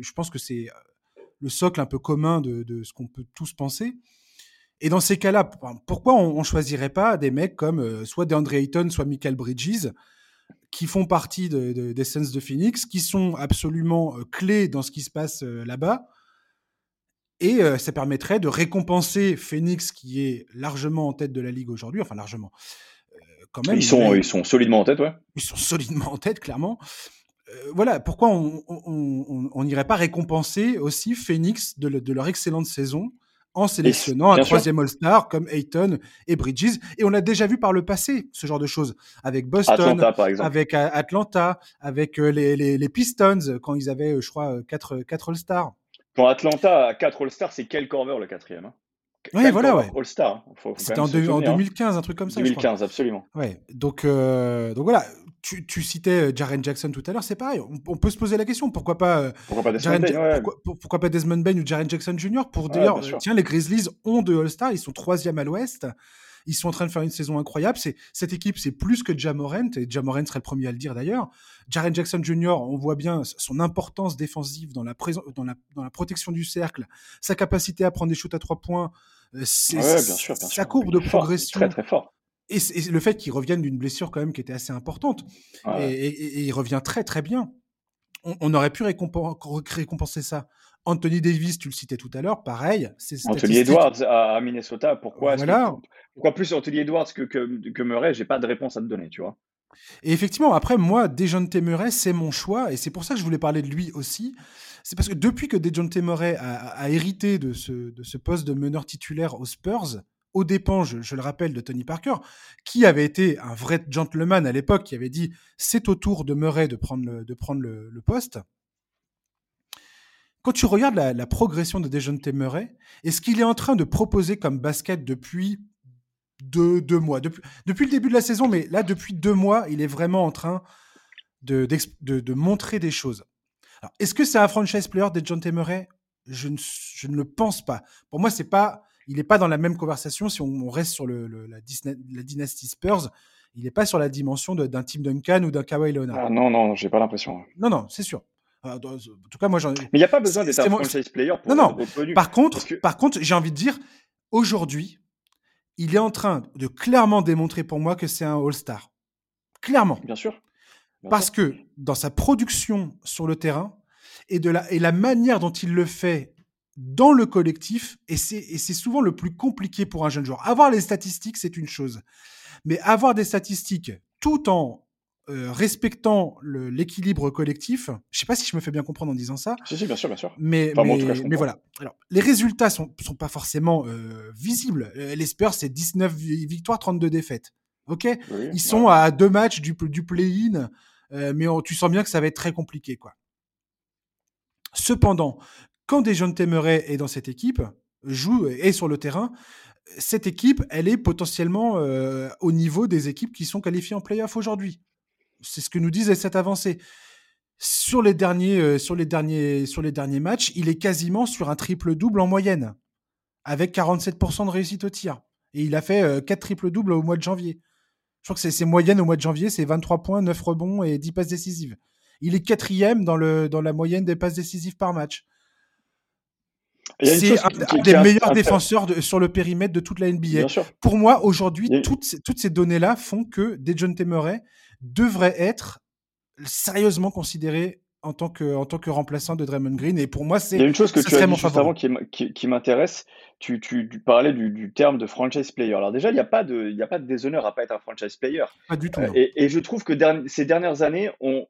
Je pense que c'est euh, le socle un peu commun de, ce qu'on peut tous penser. Et dans ces cas-là, pourquoi on, ne choisirait pas des mecs comme soit DeAndre Ayton, soit Michael Bridges, qui font partie des Suns de Phoenix, qui sont absolument clés dans ce qui se passe là-bas, et euh, ça permettrait de récompenser Phoenix, qui est largement en tête de la ligue aujourd'hui, enfin largement. Euh, quand même, ils, sont, ils sont solidement en tête, ouais. Ils sont solidement en tête, clairement. Euh, voilà, pourquoi on n'irait pas récompenser aussi Phoenix de, de, leur excellente saison en sélectionnant un troisième All-Star comme Ayton et Bridges. Et on a déjà vu par le passé ce genre de choses avec Boston, avec Atlanta, avec les, les, les, Pistons quand ils avaient, je crois, quatre, quatre All-Stars. Quand Atlanta a 4 All-Stars, c'est quel Corver le quatrième hein? Oui, voilà, ouais. All-Star. Hein? C'était en, 2015, un truc comme ça. 2015, absolument. Ouais. Donc, euh, donc voilà. Tu, tu, citais euh, Jaren Jackson tout à l'heure, c'est pareil. On, peut se poser la question pourquoi pas, euh, pourquoi pas Desmond Bain, pourquoi, pas Desmond Bain ou Jaren Jackson Jr. Pour d'ailleurs, tiens, les Grizzlies ont deux All-Stars, ils sont troisième à l'Ouest. Ils sont en train de faire une saison incroyable. C'est cette équipe, c'est plus que Jamorant et Jamorant serait le premier à le dire d'ailleurs. Jaren Jackson Jr. On voit bien son importance défensive dans la, dans la, dans la protection du cercle, sa capacité à prendre des shoots à trois points. Euh, sa courbe de progression. Très très fort. Et, le fait qu'il revienne d'une blessure quand même qui était assez importante. Et, il revient très très bien. On, aurait pu récompenser ça. Anthony Davis, tu le citais tout à l'heure, pareil. Anthony Edwards à, Minnesota, pourquoi voilà. Pourquoi plus Anthony Edwards que, que, que Murray? J'ai pas de réponse à te donner, tu vois. Et effectivement, après, moi, Dejounte Murray, c'est mon choix, et c'est pour ça que je voulais parler de lui aussi. C'est parce que depuis que Dejounte Murray a, a, hérité de ce, de ce, poste de meneur titulaire aux Spurs, au dépens, je, le rappelle, de Tony Parker, qui avait été un vrai gentleman à l'époque, qui avait dit c'est au tour de Murray de prendre le, de prendre le, poste. Quand tu regardes la, la progression de Dejounte Murray, et ce qu'il est en train de proposer comme basket depuis deux, deux mois? Depuis, depuis le début de la saison, mais là, depuis deux mois, il est vraiment en train de, de, de montrer des choses. Est-ce que c'est un franchise player des John Murray? Je ne, je ne le pense pas. Pour moi, c'est pas, il n'est pas dans la même conversation. Si on, reste sur le, la, la, dynastie Spurs, Il n'est pas sur la dimension d'un Tim Duncan ou d'un Kawhi Leonard. Ah, non, non, j'ai pas l'impression. Non, non, c'est sûr. En tout cas, moi, j'en. Mais il n'y a pas besoin d'être un franchise player pour. Non, non. Par contre, par contre, j'ai envie de dire, aujourd'hui, il est en train de clairement démontrer pour moi que c'est un All-Star. Clairement. Bien sûr. Parce que dans sa production sur le terrain et, de la, et la manière dont il le fait dans le collectif, et c'est souvent le plus compliqué pour un jeune joueur. Avoir les statistiques, c'est une chose. Mais avoir des statistiques tout en euh, respectant l'équilibre collectif, je ne sais pas si je me fais bien comprendre en disant ça. Si, si, bien sûr, bien sûr. Mais, mais, voilà. Alors, les résultats ne sont, sont, pas forcément euh, visibles. Euh, les Spurs, c'est 19 victoires, 32 défaites. OK? Ils sont à deux matchs du, du play-in, mais tu sens bien que ça va être très compliqué, quoi. Cependant, quand Dejounte Murray est dans cette équipe, joue et sur le terrain, cette équipe, elle est potentiellement euh, au niveau des équipes qui sont qualifiées en playoff aujourd'hui. C'est ce que nous disait cette avancée. Sur les, derniers, euh, sur, les derniers, sur les derniers matchs, il est quasiment sur un triple-double en moyenne, avec 47% de réussite au tir. Et il a fait 4 euh, triple-doubles au mois de janvier. Je crois que c'est ses moyennes au mois de janvier, c'est 23 points, 9 rebonds et 10 passes décisives. Il est quatrième dans, le, dans la moyenne des passes décisives par match. C'est un, des meilleurs défenseurs sur le périmètre de toute la NBA. Pour moi, aujourd'hui, toutes, ces, toutes ces données-là font que Dejounte Murray devrait être sérieusement considéré en tant que, en tant que remplaçant de Draymond Green. Et pour moi, c'est. Il y a une chose que tu as dit juste avant qui, qui, m'intéresse. Tu, tu, parlais du, terme de franchise player. Alors, déjà, il n'y a, pas de, il a pas de déshonneur à pas être un franchise player. Pas du tout. Euh, et, je trouve que ces dernières années, on,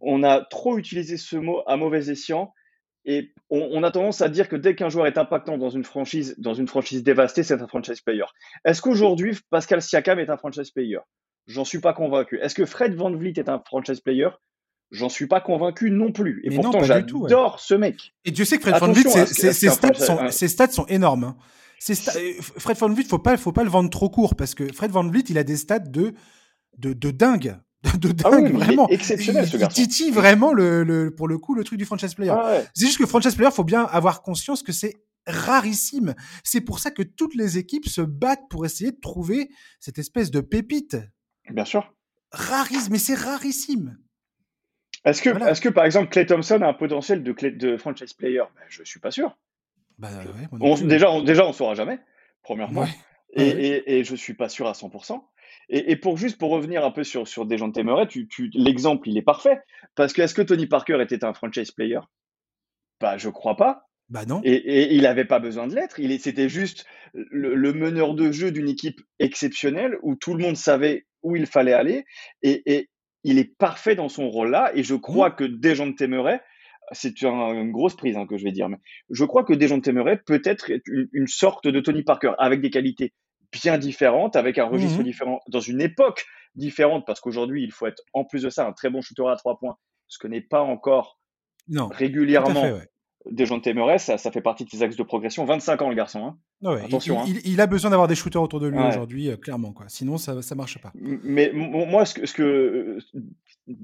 on a trop utilisé ce mot à mauvais escient et on, a tendance à dire que dès qu'un joueur est impactant dans une franchise, dans une franchise dévastée, c'est un franchise player. Est-ce qu'aujourd'hui, Pascal Siakam est un franchise player? J'en suis pas convaincu. Est-ce que Fred Van Vliet est un franchise player? J'en suis pas convaincu non plus. Et pourtant, j'adore ce mec. Et Dieu sait que Fred Van Vliet, ses, stats sont, énormes. Hein. Euh, Fred Van Vliet, faut pas, faut pas le vendre trop court parce que Fred Van Vliet, il a des stats de, de, de dingue de ah dingue, vraiment. exceptionnel, ce garçon. Il titille vraiment, le, pour le coup, le truc du franchise player. Ah c'est juste que franchise player, faut bien avoir conscience que c'est rarissime. C'est pour ça que toutes les équipes se battent pour essayer de trouver cette espèce de pépite. Bien sûr. Rarissime, mais c'est rarissime. Est-ce que, que, par exemple, Clay Thompson a un potentiel de, de franchise player? Ben, Je suis pas sûr. Bah, déjà, on, déjà, on saura jamais, premièrement. Et, et, et, je suis pas sûr à 100%. Et, pour juste pour revenir un peu sur, sur gens Murray, tu, tu, l'exemple, il est parfait. Parce que est-ce que Tony Parker était un franchise player? Bah, je crois pas. Bah non. Et, il n'avait pas besoin de l'être. C'était juste le, meneur de jeu d'une équipe exceptionnelle où tout le monde savait où il fallait aller. Et, il est parfait dans son rôle-là. Et je crois mmh. que Dejounte Murray, c'est une, grosse prise hein, que je vais dire, mais je crois que Dejounte Murray peut être une, une, sorte de Tony Parker avec des qualités bien différente, avec un registre mmh différent, dans une époque différente, parce qu'aujourd'hui, il faut être, en plus de ça, un très bon shooter à trois points, ce que n'est pas encore non, régulièrement des gens de ça, ça fait partie de ses axes de progression. 25 ans, le garçon. Hein. Ah Attention. Hein. Il, a besoin d'avoir des shooters autour de lui aujourd'hui, euh, clairement. Quoi. Sinon, ça ne marche pas. Mais moi, ce que. Ce que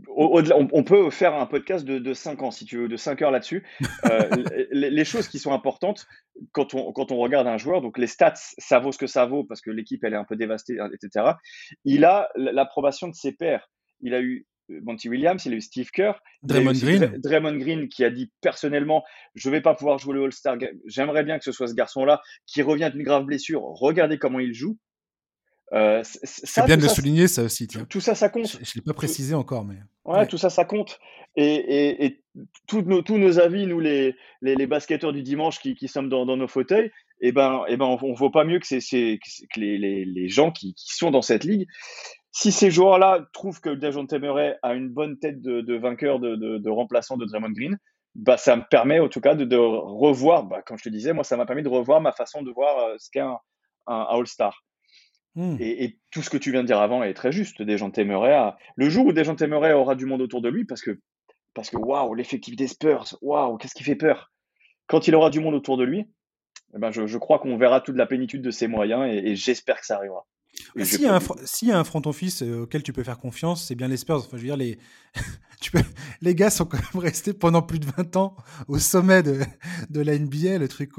on, peut faire un podcast de, de 5 ans, si tu veux, de 5 heures là-dessus. Euh, les, choses qui sont importantes quand on, quand on regarde un joueur, donc les stats, ça vaut ce que ça vaut parce que l'équipe, elle est un peu dévastée, etc. Il a l'approbation de ses pairs. Il a eu Monty Williams, il a eu Steve Kerr, Draymond Green. Draymond Green qui a dit personnellement je vais pas pouvoir jouer le All-Star Game. J'aimerais bien que ce soit ce garçon-là qui revient d'une grave blessure. Regardez comment il joue. Euh, c'est bien de le souligner ça aussi. Tout ça, ça compte. Je, ne l'ai pas précisé encore, mais. Ouais, tout ça, ça compte. Et, et, tous, nos, tous nos avis, nous les, les, basketteurs du dimanche qui, qui sommes dans, dans, nos fauteuils, eh ben, eh ben, on, ne vaut pas mieux que, c'est, que les, les, les, gens qui, qui sont dans cette ligue si ces joueurs-là trouvent que Dejounte Murray a une bonne tête de, vainqueur, de, remplaçant de Draymond Green, bah, ça me permet en tout cas de, revoir, bah, comme je te disais, moi, ça m'a permis de revoir ma façon de voir euh, ce qu'est un, All-Star. Hmm. Et, tout ce que tu viens de dire avant est très juste. Dejounte Murray, le jour où Dejounte Murray aura du monde autour de lui, parce que, parce que waouh, l'effectif des Spurs, waouh, qu'est-ce qui fait peur Quand il aura du monde autour de lui, eh ben je, crois qu'on verra toute la plénitude de ses moyens et j'espère que ça arrivera. S'il y, a un front office euh, auquel tu peux faire confiance, c'est bien les Spurs. Enfin, je veux dire, les, les gars sont quand même restés pendant plus de 20 ans au sommet de, de la NBA. Le truc,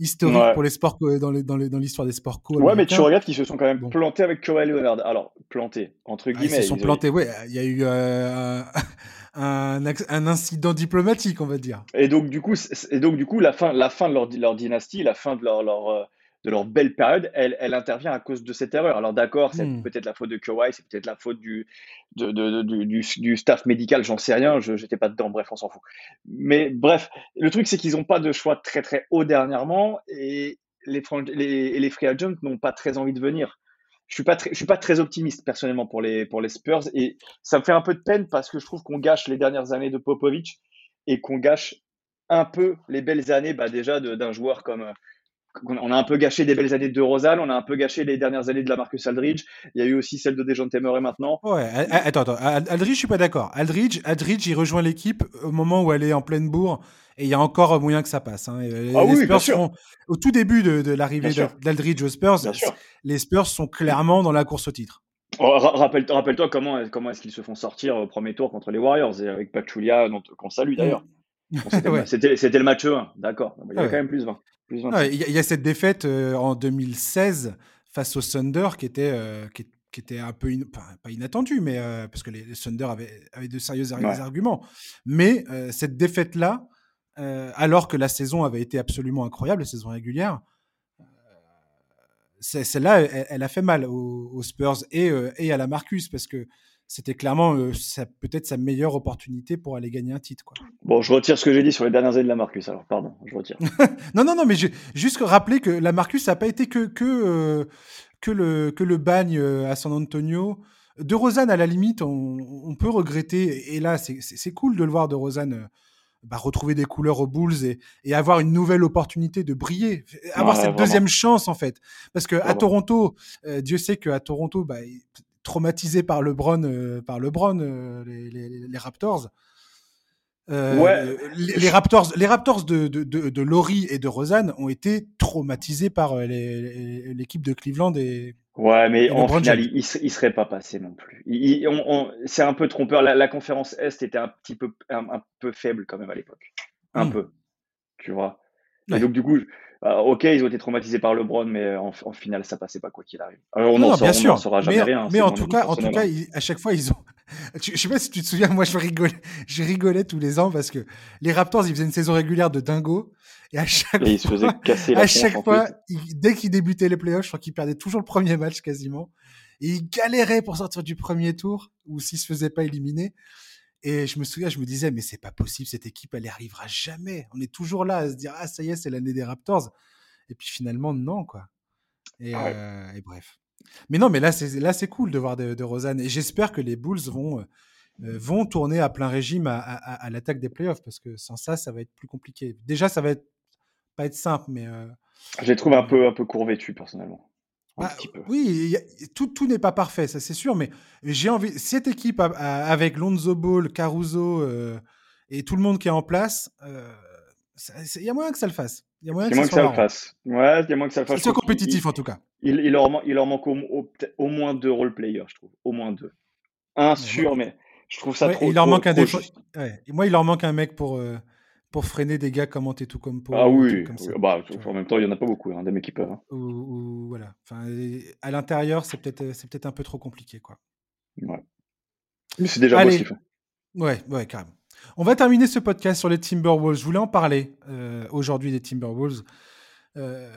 historique pour les sports dans l'histoire des sports co. Ouais, mais tu regardes qu'ils se sont quand même plantés avec Kawhi Leonard. Alors, plantés, entre guillemets. ils se sont plantés, ouais. Il y a eu euh, un, un, incident diplomatique, on va dire. Et donc, du coup, et donc, du coup la, fin, la fin de leur, leur dynastie, la fin de leur, leur, euh, de leur belle période, elle, elle, intervient à cause de cette erreur. Alors d'accord, c'est hmm. peut-être la faute de Kawhi, c'est peut-être la faute du, de, de, du, du, staff médical, j'en sais rien, je n'étais pas dedans, bref, on s'en fout. Mais bref, le truc c'est qu'ils n'ont pas de choix très très haut dernièrement et les, les, les free agents n'ont pas très envie de venir. Je suis pas très, je suis pas très optimiste personnellement pour les, pour les Spurs et ça me fait un peu de peine parce que je trouve qu'on gâche les dernières années de Popovic et qu'on gâche un peu les belles années bah déjà d'un joueur comme on a un peu gâché des belles années de Rosal, on a un peu gâché les dernières années de la Marcus Aldridge. Il y a eu aussi celle de Dejan Temeray maintenant. Ouais, attends, attends. Aldridge, je suis pas d'accord. Aldridge, Aldridge, il rejoint l'équipe au moment où elle est en pleine bourre et il y a encore moyen que ça passe. Hein. Ah oui, bien sûr. au tout début de, l'arrivée d'Aldridge aux Spurs, les Spurs sont clairement dans la course au titre. Oh, rappelle-toi comment, comment est-ce qu'ils se font sortir au premier tour contre les Warriors et avec Pachulia, qu'on salue d'ailleurs. C'était le match 1, d'accord. Il y a quand même plus 20. Il y, a cette défaite euh, en 2016 face au Thunder qui était, euh, qui, était un peu, pas inattendue, mais euh, parce que les, Thunder avaient, avaient, de sérieux arguments. Mais cette défaite-là, alors que la saison avait été absolument incroyable, la saison régulière, celle-là, elle, a fait mal aux, Spurs et, et, à la Marcus parce que c'était clairement euh, peut-être sa meilleure opportunité pour aller gagner un titre. Quoi. Bon, je retire ce que j'ai dit sur les dernières années de la Marcus, alors pardon, je retire. non, non, non, mais juste rappeler que la Marcus, ça n'a pas été que, que, euh, que, le, que le bagne euh, à San Antonio. De Rosanne, à la limite, on, peut regretter, et là, c'est cool de le voir de Rosanne. Bah, retrouver des couleurs aux Bulls et, et, avoir une nouvelle opportunité de briller, avoir cette deuxième chance en fait. Parce que à Toronto, Dieu sait qu'à Toronto, bah, traumatisés par LeBron, euh, par LeBron euh, les, les, Raptors. Euh, ouais. les, Raptors, les Raptors de, de, de, Laurie et de Rosanne ont été traumatisés par l'équipe de Cleveland et. Ouais, mais en final, il, ne serait pas passé non plus. c'est un peu trompeur. La, conférence Est était un petit peu, un, peu faible quand même à l'époque. Un hmm. peu. Tu vois. Et donc, du coup, euh, ok, ils ont été traumatisés par LeBron, mais en, finale, ça passait pas quoi qu'il arrive. Alors, on n'en saura jamais rien. Mais en tout cas, en tout cas, à chaque fois, ils ont. je sais pas si tu te souviens, moi, je rigolais, je rigolais tous les ans parce que les Raptors, ils faisaient une saison régulière de dingo. Et à chaque et fois, ils se casser à chaque fois, dès qu'ils débutaient les playoffs, je crois qu'ils perdaient toujours le premier match quasiment. Et ils galéraient pour sortir du premier tour, ou s'ils se faisaient pas éliminer. Et je me souviens, je me disais, mais c'est pas possible, cette équipe, elle n'y arrivera jamais. On est toujours là à se dire, ah, ça y est, c'est l'année des Raptors. Et puis finalement, non, quoi. Et, ah euh, bref. Mais non, mais là, c'est, là, c'est cool de voir de, de Rosanne. Et j'espère que les Bulls vont, euh, vont tourner à plein régime à, à, l'attaque des playoffs, parce que sans ça, ça va être plus compliqué. Déjà, ça va être, pas être simple, mais. je les trouve un peu, un peu courvêtus, personnellement. Bah, oui, tout, tout n'est pas parfait, ça c'est sûr, mais j'ai envie. Cette équipe avec Lonzo Ball, Caruso euh, et tout le monde qui est en place, euh, il y a moyen que ça le fasse. Il y a moyen que, ça, le fasse. Ouais, il y a moyen que ça le fasse. C'est compétitif en tout cas. Il, il, leur, il leur manque au, moins deux role players, je trouve. Au moins deux. Un sûr, mais je trouve ça trop. Il leur manque un Moi, il leur manque un mec pour. Euh, pour freiner des gars comme Antetokounmpo. Ah oui, comme ça. Bah, en même temps, il n'y en a pas beaucoup, hein, des mecs qui peuvent. Hein. Ou, voilà. Enfin, à l'intérieur, c'est peut-être c'est peut-être un peu trop compliqué, quoi. Ouais. Mais c'est déjà Allez. possible. Ouais, ouais, carrément. On va terminer ce podcast sur les Timberwolves. Je voulais en parler euh, aujourd'hui des Timberwolves. Euh,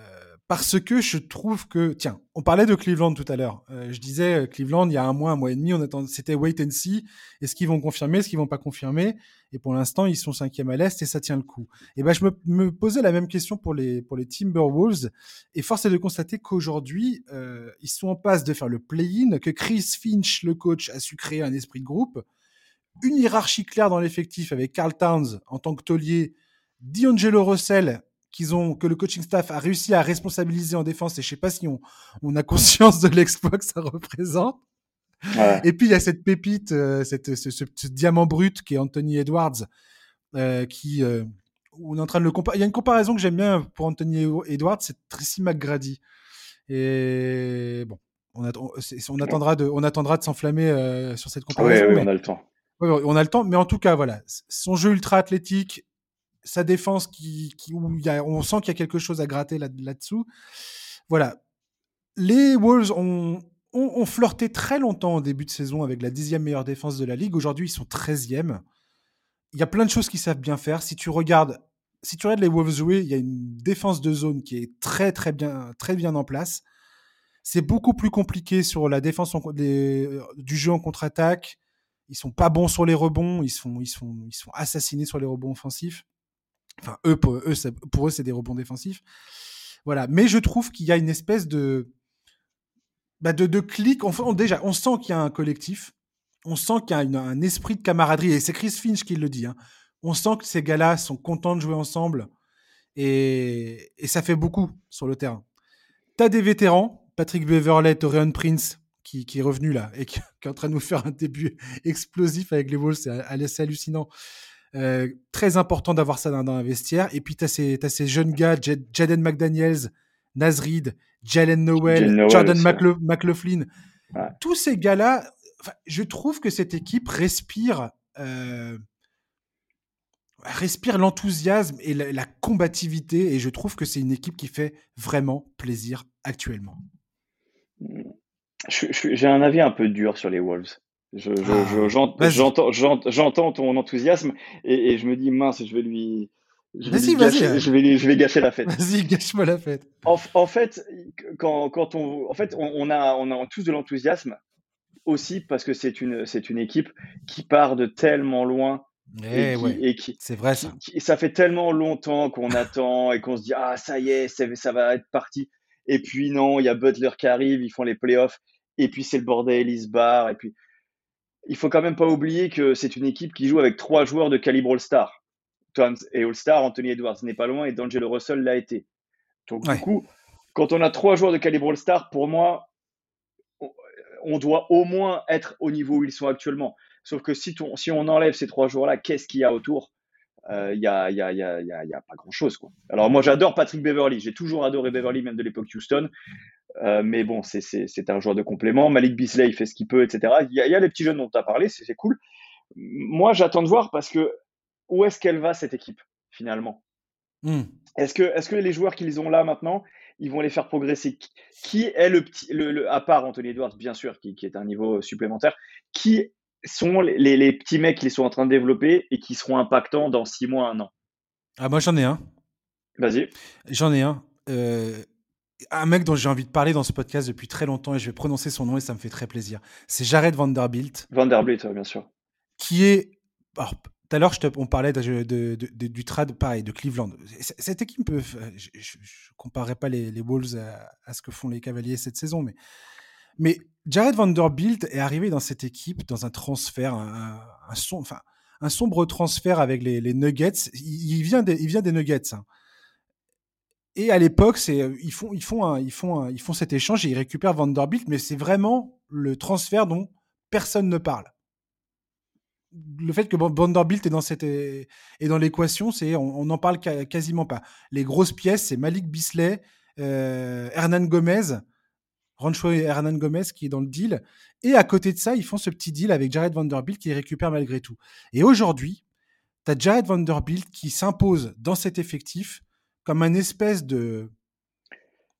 parce que je trouve que, tiens, on parlait de Cleveland tout à l'heure. Euh, je disais, euh, Cleveland, il y a un mois, un mois et demi, on attend, c'était wait and see. Est-ce qu'ils vont confirmer, est-ce qu'ils vont pas confirmer? Et pour l'instant, ils sont cinquième à l'est et ça tient le coup. Et ben, je me, posais la même question pour les pour les Timberwolves et force est de constater qu'aujourd'hui, euh, ils sont en passe de faire le play-in, que Chris Finch, le coach, a su créer un esprit de groupe, une hiérarchie claire dans l'effectif avec Carl Towns en tant que taulier, D'Angelo Russell qu'ils ont, que le coaching staff a réussi à responsabiliser en défense. Et je sais pas si on, on a conscience de l'exploit que ça représente. Et puis il y a cette pépite, euh, cette, ce, diamant brut qui est Anthony Edwards, euh, qui euh, on est en train de le comparer. Il y a une comparaison que j'aime bien pour Anthony Edwards, c'est Tracy McGrady. Et bon, on, on attendra de, on attendra de s'enflammer sur cette comparaison. Oui, on a le temps. on a le temps, mais en tout cas, voilà, son jeu ultra athlétique, sa défense qui, où y a, on sent qu'il y a quelque chose à gratter là-dessous. voilà. Les Wolves ont, ont, flirté très longtemps au début de saison avec la dixième meilleure défense de la ligue. Aujourd'hui, ils sont 13e. Il y a plein de choses qu'ils savent bien faire. Si tu regardes, si tu regardes les Wolves jouer, il y a une défense de zone qui est très très bien, très bien en place. C'est beaucoup plus compliqué sur la défense euh, du jeu en contre-attaque. Ils sont pas bons sur les rebonds. Ils sont, ils sont, ils sont assassinés sur les rebonds offensifs. Enfin, eux, pour eux, pour eux, c'est des rebonds défensifs. Voilà. Mais je trouve qu'il y a une espèce de, bah de, de clic. On, déjà, on sent qu'il y a un collectif. On sent qu'il y a un esprit de camaraderie. Et c'est Chris Finch qui le dit. Hein. On sent que ces gars-là sont contents de jouer ensemble. Et, et ça fait beaucoup sur le terrain. Tu as des vétérans Patrick Beverley, Torian Prince, qui, est revenu là et qui, est en train de nous faire un début explosif avec les Wolves, c'est hallucinant. Euh, très important d'avoir ça dans, un vestiaire. Et puis, tu as, ces jeunes gars, Jaden McDaniels, Nazrid, Jalen Noel, Jordan McLaughlin. Tous ces gars-là, je trouve que cette équipe respire, euh, respire l'enthousiasme et la combativité. Et je trouve que c'est une équipe qui fait vraiment plaisir actuellement. J'ai un avis un peu dur sur les Wolves. Ah, j'entends ton enthousiasme et, je me dis mince, je vais lui. Je vais, gâcher, je, vais, je vais gâcher la fête. Vas-y, gâche-moi la fête. En, fait, quand, quand, on, en fait, on, a, on a tous de l'enthousiasme aussi parce que c'est une, c'est une équipe qui part de tellement loin. Eh et, qui, c'est vrai ça. ça fait tellement longtemps qu'on attend et qu'on se dit ah ça y est, ça va être parti. Et puis non, il y a Butler qui arrive, ils font les playoffs. Et puis c'est le bordel, ils se barrent. Et puis il faut quand même pas oublier que c'est une équipe qui joue avec trois joueurs de calibre All-Star. Et All-Star, Anthony Edwards n'est pas loin et D'Angelo Russell l'a été. Donc du coup, quand on a trois joueurs de calibre All-Star, pour moi, on doit au moins être au niveau où ils sont actuellement. Sauf que si, si on enlève ces trois joueurs-là, qu'est-ce qu'il y a autour? Il euh, n'y a, y a, y a, y a, pas grand-chose. Quoi. Alors moi j'adore Patrick Beverly, j'ai toujours adoré Beverly, même de l'époque Houston. Euh, mais bon, c'est un joueur de complément. Malik Beasley, il fait ce qu'il peut, etc. Il y, a les petits jeunes dont tu as parlé, c'est cool. Moi, j'attends de voir parce que où est-ce qu'elle va cette équipe finalement? Hmm. Est-ce que, est que les joueurs qu'ils ont là maintenant, ils vont les faire progresser? Qui est le petit, le, à part Anthony Edwards, bien sûr, qui, qui, est un niveau supplémentaire, qui sont les, les, petits mecs qui sont en train de développer et qui seront impactants dans six mois, un an? Ah, moi j'en ai un. Vas-y. J'en ai un. Euh, un mec dont j'ai envie de parler dans ce podcast depuis très longtemps et je vais prononcer son nom et ça me fait très plaisir. C'est Jared Vanderbilt. Vanderbilt, bien sûr. Qui est. Alors, tout à l'heure, on parlait de, du trad, pareil, de Cleveland. Cette équipe peut. Je ne comparerai pas les, les Wolves à, à, ce que font les Cavaliers cette saison, mais mais Jared Vanderbilt est arrivé dans cette équipe dans un transfert, un, enfin, un sombre transfert avec les, Nuggets. Il, vient des, il vient des Nuggets. Hein. Et à l'époque, ils font cet échange et ils récupèrent Vanderbilt, mais c'est vraiment le transfert dont personne ne parle. Le fait que Vanderbilt est dans cette est dans l'équation, c'est on n'en parle quasiment pas. Les grosses pièces, c'est Malik Bisley, euh, Hernan Gomez Rancho et Hernan Gomez qui est dans le deal. Et à côté de ça, ils font ce petit deal avec Jared Vanderbilt qui récupère malgré tout. Et aujourd'hui, tu as Jared Vanderbilt qui s'impose dans cet effectif comme un espèce de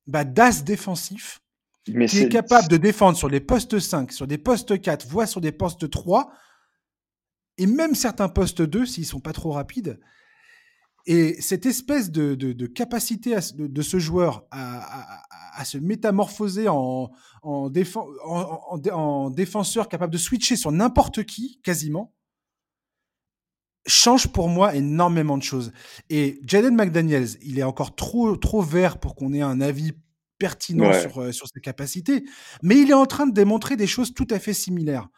bah, d'as défensif qui est... capable de défendre sur les postes 5, sur des postes 4, voire sur des postes 3, et même certains postes 2 s'ils sont pas trop rapides. Et cette espèce de, de, capacité de, ce joueur à, à, se métamorphoser en, en, en, défenseur capable de switcher sur n'importe qui, quasiment, change pour moi énormément de choses. Et Jaden McDaniels, il est encore trop, trop vert pour qu'on ait un avis pertinent sur, euh, sur ses capacités, mais il est en train de démontrer des choses tout à fait similaires.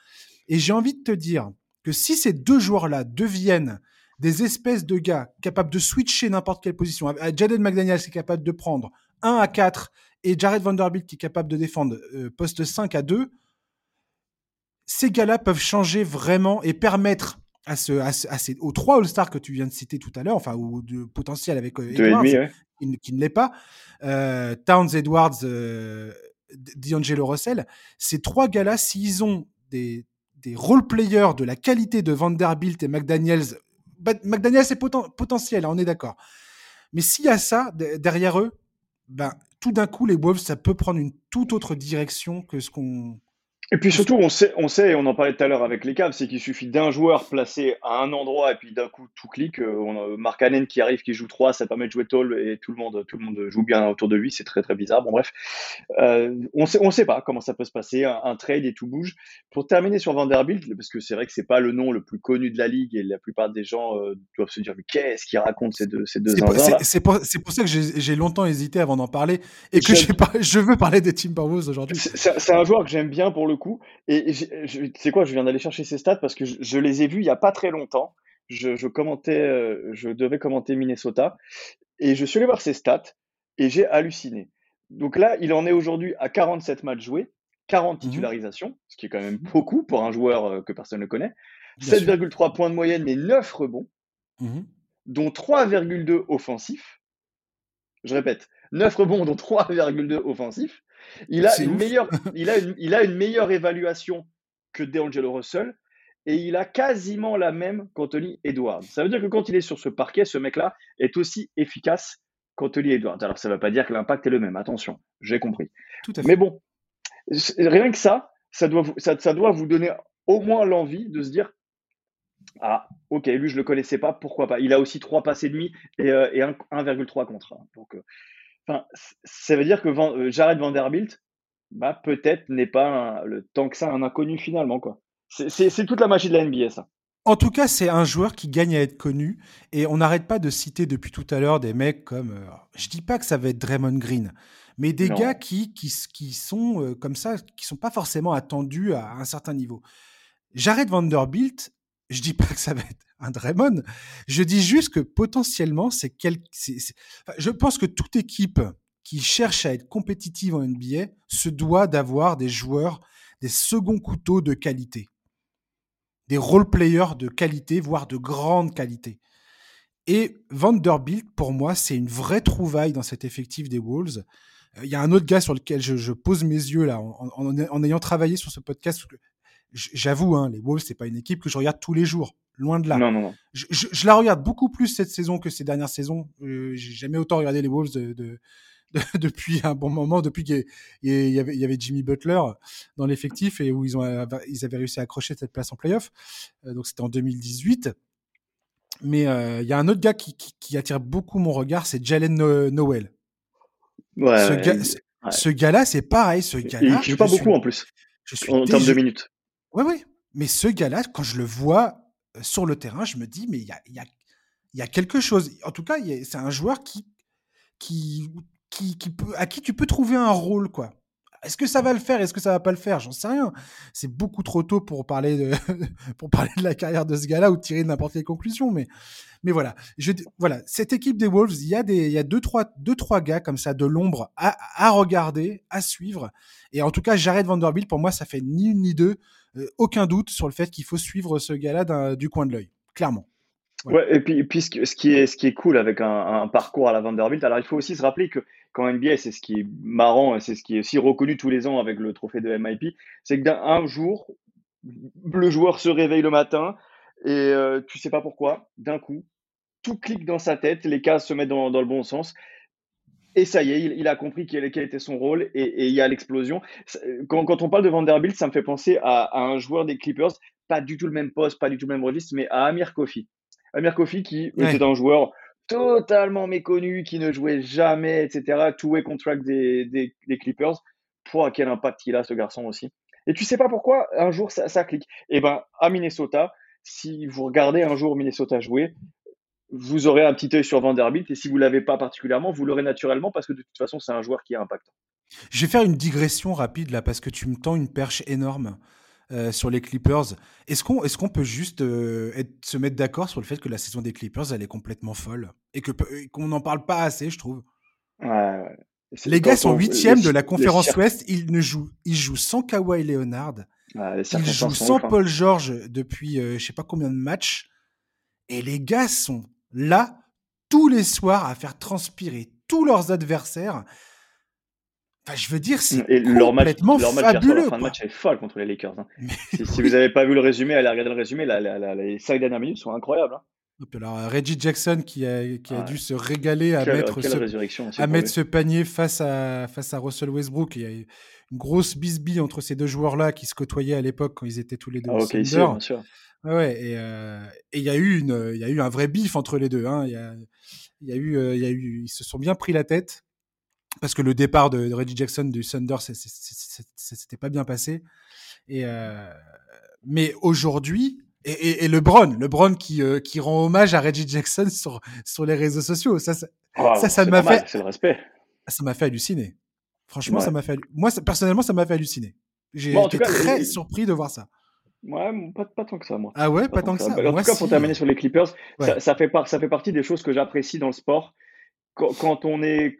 Et j'ai envie de te dire que si ces deux joueurs-là deviennent des espèces de gars capables de switcher n'importe quelle position. Jaden McDaniels est capable de prendre 1 à 4 et Jared Vanderbilt qui est capable de défendre euh, poste 5 à 2. Ces gars-là peuvent changer vraiment et permettre à ce, à, ces, aux trois All-Stars que tu viens de citer tout à l'heure, enfin, ou de potentiel avec euh, Edwards, qui, ne l'est pas, euh, Towns Edwards, D'Angelo Russell, ces trois gars-là, s'ils ont des, des role-players de la qualité de Vanderbilt et McDaniels McDaniel, c'est potentiel, hein, on est d'accord. Mais s'il y a ça derrière eux, ben, tout d'un coup, les Wolves, ça peut prendre une toute autre direction que ce qu'on et puis surtout, on sait, on sait, on en parlait tout à l'heure avec les Cavs, c'est qu'il suffit d'un joueur placé à un endroit et puis d'un coup tout clique. Euh, on a Mark Hannon qui arrive, qui joue 3, ça permet de jouer tall et tout le monde, tout le monde joue bien autour de lui. C'est très très bizarre. Bon bref, euh, on sait, on sait pas comment ça peut se passer. Un, trade et tout bouge. Pour terminer sur Vanderbilt, parce que c'est vrai que c'est pas le nom le plus connu de la ligue et la plupart des gens euh, doivent se dire mais qu'est-ce qu'il raconte ces deux ces deux C'est pour, pour, ça que j'ai longtemps hésité avant d'en parler et que pas, je veux parler des Timberwolves aujourd'hui. C'est un joueur que j'aime bien pour le coup et sais quoi, je viens d'aller chercher ces stats parce que je, les ai vus il n'y a pas très longtemps. Je, commentais, euh, je devais commenter Minnesota et je suis allé voir ses stats et j'ai halluciné. Donc là, il en est aujourd'hui à 47 matchs joués, 40 mmh titularisations, ce qui est quand même beaucoup pour un joueur euh, que personne ne connaît. 7,3 points de moyenne, mais 9 rebonds, mmh dont 3,2 offensifs. Je répète, 9 rebonds, dont 3,2 offensifs. Il a, une meilleure, il, a une, il a une meilleure évaluation que DeAngelo Russell et il a quasiment la même qu'Anthony Edwards. Ça veut dire que quand il est sur ce parquet, ce mec-là est aussi efficace qu'Anthony Edwards. Alors ça ne veut pas dire que l'impact est le même, attention, j'ai compris. Mais bon, rien que ça, ça doit, vous, ça, doit vous donner au moins l'envie de se dire ah, ok, lui je le connaissais pas, pourquoi pas. Il a aussi 3 passes et demi et, euh, et 1,3 contre 1. Donc, euh, Enfin, ça veut dire que euh, Jared Vanderbilt, bah, peut-être n'est pas le tant que ça un inconnu finalement. quoi. C'est toute la magie de la NBA, ça. En tout cas, c'est un joueur qui gagne à être connu. Et on n'arrête pas de citer depuis tout à l'heure des mecs comme. Je euh, je dis pas que ça va être Draymond Green, mais des gars qui, qui, qui sont euh, comme ça, qui sont pas forcément attendus à un certain niveau. Jared Vanderbilt, je dis pas que ça va être un Draymond. Je dis juste que potentiellement, c'est quel... je pense que toute équipe qui cherche à être compétitive en NBA se doit d'avoir des joueurs, des seconds couteaux de qualité, des role players de qualité, voire de grande qualité. Et Vanderbilt, pour moi, c'est une vraie trouvaille dans cet effectif des Wolves. Euh, il y a un autre gars sur lequel je, pose mes yeux là, en, ayant travaillé sur ce podcast. J'avoue, hein, les Wolves, c'est pas une équipe que je regarde tous les jours. Loin de là. Non, non, non. Je, la regarde beaucoup plus cette saison que ces dernières saisons. Euh, j'ai jamais autant regardé les Wolves de, depuis un bon moment, depuis qu'il y, avait, y avait Jimmy Butler dans l'effectif et où ils, ont, ils avaient réussi à accrocher cette place en playoff. Euh, donc c'était en 2018. Mais euh, il y a un autre gars qui, qui, attire beaucoup mon regard, c'est Jalen Noel. Ouais, ce, gars, là c'est pareil. Ce gars-là, il joue pas beaucoup en plus. Je suis en termes de minutes. Ouais, ouais. Mais ce gars-là, quand je le vois sur le terrain, je me dis, mais il y a, quelque chose. En tout cas, c'est un joueur qui, qui, qui, peut, à qui tu peux trouver un rôle, quoi. Est-ce que ça va le faire? Est-ce que ça va pas le faire? J'en sais rien. C'est beaucoup trop tôt pour parler de, pour parler de la carrière de ce gars-là ou tirer n'importe quelle conclusion. Mais, mais voilà. Voilà. Cette équipe des Wolves, il y a des, y a deux, trois, deux, trois gars comme ça de l'ombre à, à, regarder, à suivre. Et en tout cas, Jared Vanderbilt, pour moi, ça fait ni une ni deux. Euh, aucun doute sur le fait qu'il faut suivre ce gars-là du coin de l'œil, clairement. Ouais, et puis, ce, qui est, ce qui est cool avec un, parcours à la Vanderbilt, alors il faut aussi se rappeler que quand NBA, c'est ce qui est marrant, c'est ce qui est aussi reconnu tous les ans avec le trophée de MIP, c'est que d'un jour, le joueur se réveille le matin et euh, tu sais pas pourquoi, d'un coup, tout clique dans sa tête, les cases se mettent dans, dans le bon sens et ça y est, il, a compris quel, était son rôle et, il y a l'explosion. Quand, on parle de Vanderbilt, ça me fait penser à, un joueur des Clippers, pas du tout le même poste, pas du tout le même registre, mais à Amir Kofi. Amir Kofi qui était un joueur totalement méconnu, qui ne jouait jamais, etc. Two-way contract des, des, Clippers. Quel impact il a ce garçon aussi. Et tu sais pas pourquoi, un jour ça, ça clique. Et eh ben à Minnesota, si vous regardez un jour Minnesota jouer, vous aurez un petit œil sur Vanderbilt et si vous l'avez pas particulièrement, vous l'aurez naturellement parce que de toute façon, c'est un joueur qui est impactant. Je vais faire une digression rapide là parce que tu me tends une perche énorme euh, sur les Clippers. Est-ce qu'on est qu'on peut juste euh, se mettre d'accord sur le fait que la saison des Clippers elle est complètement folle? Et qu'on n'en parle pas assez, je trouve. Les gars sont huitièmes de la conférence Ouest. Ils ne jouent, ils jouent sans Kawhi Leonard. ils jouent sans hein. Paul George depuis euh, je sais pas combien de matchs. Et les gars sont là tous les soirs à faire transpirer tous leurs adversaires. Enfin, je veux dire, c'est complètement leur match, fabuleux. La fin de match est folle contre les Lakers. Hein. si, vous n'avez pas vu le résumé, allez regarder le résumé. les cinq dernières minutes sont incroyables. Hein. alors, Reggie Jackson qui a, qui a dû se régaler à mettre, ce, à mettre ce panier face à, face à Russell Westbrook. Il y a une grosse bisbille entre ces deux joueurs-là qui se côtoyaient à l'époque quand ils étaient tous les deux ah, okay, bien sûr. Ouais, et il y a eu une, il y a eu un vrai bif entre les deux. Hein. Il y a, il y a eu, il y a eu, ils se sont bien pris la tête parce que le départ de, Reggie Jackson du Thunder, c'était pas bien passé. Et mais aujourd'hui, et, et, LeBron, LeBron qui, euh, qui rend hommage à Reggie Jackson sur, sur les réseaux sociaux. Ça, ça, ça, m'a fait. C'est le respect. Ça m'a fait halluciner. Franchement, ça m'a fait. Moi, personnellement, ça m'a fait halluciner. J'ai été très surpris de voir ça. Ouais, pas, pas, tant que ça, moi. Ah ouais, pas, tant, que ça. En tout cas, pour terminer sur les Clippers, ça, ça, fait ça fait partie des choses que j'apprécie dans le sport. Quand on est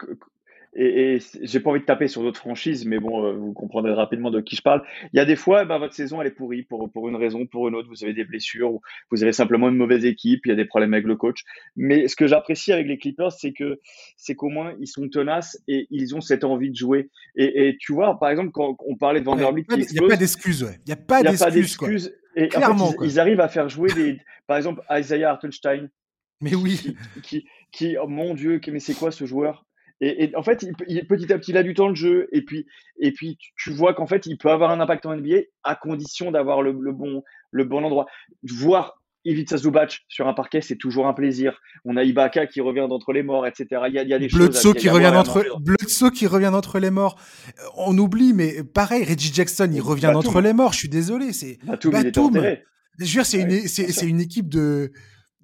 et, et j'ai pas envie de taper sur d'autres franchises, mais bon, euh, vous comprendrez rapidement de qui je parle. Il y a des fois, bah, votre saison elle est pourrie pour, pour une raison, pour une autre. Vous avez des blessures, vous avez simplement une mauvaise équipe, il y a des problèmes avec le coach. Mais ce que j'apprécie avec les Clippers, c'est que c'est qu'au moins ils sont tenaces et ils ont cette envie de jouer. Et, et tu vois, par exemple, quand on parlait de Vanderbilt, il n'y a pas d'excuses, ouais. Il n'y a pas d'excuses. Et Clairement, en fait, ils, arrivent à faire jouer des, par exemple, Isaiah Hartenstein. Mais oui. Qui, qui, oh mon Dieu, mais c'est quoi ce joueur? Et, en fait, il, petit à petit, il a du temps de jeu. Et puis, et puis tu, vois qu'en fait, il peut avoir un impact en NBA à condition d'avoir le, bon, le bon endroit. Voir Ivica Zubac sur un parquet, c'est toujours un plaisir. On a Ibaka qui revient d'entre les morts, etc. Il y a, il y a des choses. qui revient d'entre, Bledsoe qui revient d'entre les morts. Euh, on oublie, mais pareille Reggie Jackson, il revient d'entre les morts. Je suis désolé, c'est Batum. Batum. Je veux dire, c'est une, c'est une équipe de,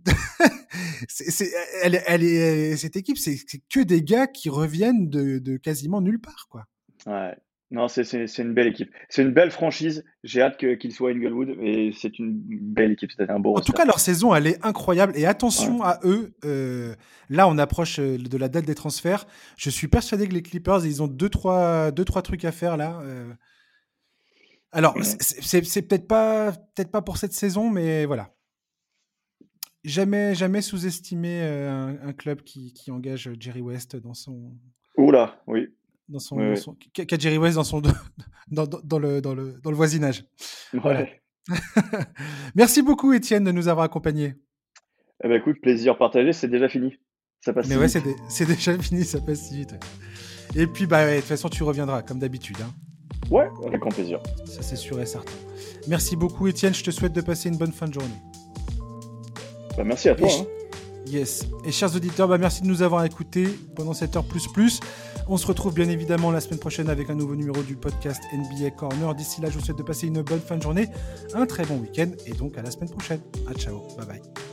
elle, elle est, cette équipe, c'est que des gars qui reviennent de, de quasiment nulle part, quoi. Ouais. Non, c'est une belle équipe. C'est une belle franchise. J'ai hâte qu'il soit Inglewood et c'est une belle équipe. C'est un beau. En tout cas, leur saison, elle est incroyable. Et attention à eux. Euh, là, on approche euh, de la date des transferts. Je suis persuadé que les Clippers, ils ont deux trois, deux, trois trucs à faire là. Euh. Alors, c'est peut-être pas, peut-être pas pour cette saison, mais voilà jamais, jamais sous-estimer euh, un, club qui, qui, engage Jerry West dans son. Oula, oui. Dans son, Qu'a Jerry West dans, son, dans, dans, le, dans, le, dans le voisinage. Ouais. Merci beaucoup, Étienne, de nous avoir accompagnés. Eh ben, écoute, plaisir partagé, c'est déjà fini. Ça passe Mais ouais, c'est déjà fini, ça passe si vite. Et puis, bah, de toute façon, tu reviendras, comme d'habitude. Hein. Ouais, avec grand plaisir. Ça, c'est sûr et certain. Merci beaucoup, Étienne. Je te souhaite de passer une bonne fin de journée. Bah, merci à toi. Hein. Yes. Et chers auditeurs, bah, merci de nous avoir écoutés pendant cette heure plus plus. On se retrouve bien évidemment la semaine prochaine avec un nouveau numéro du podcast NBA Corner. D'ici là, je vous souhaite de passer une bonne fin de journée, un très bon week-end et donc à la semaine prochaine. À ciao. Bye bye.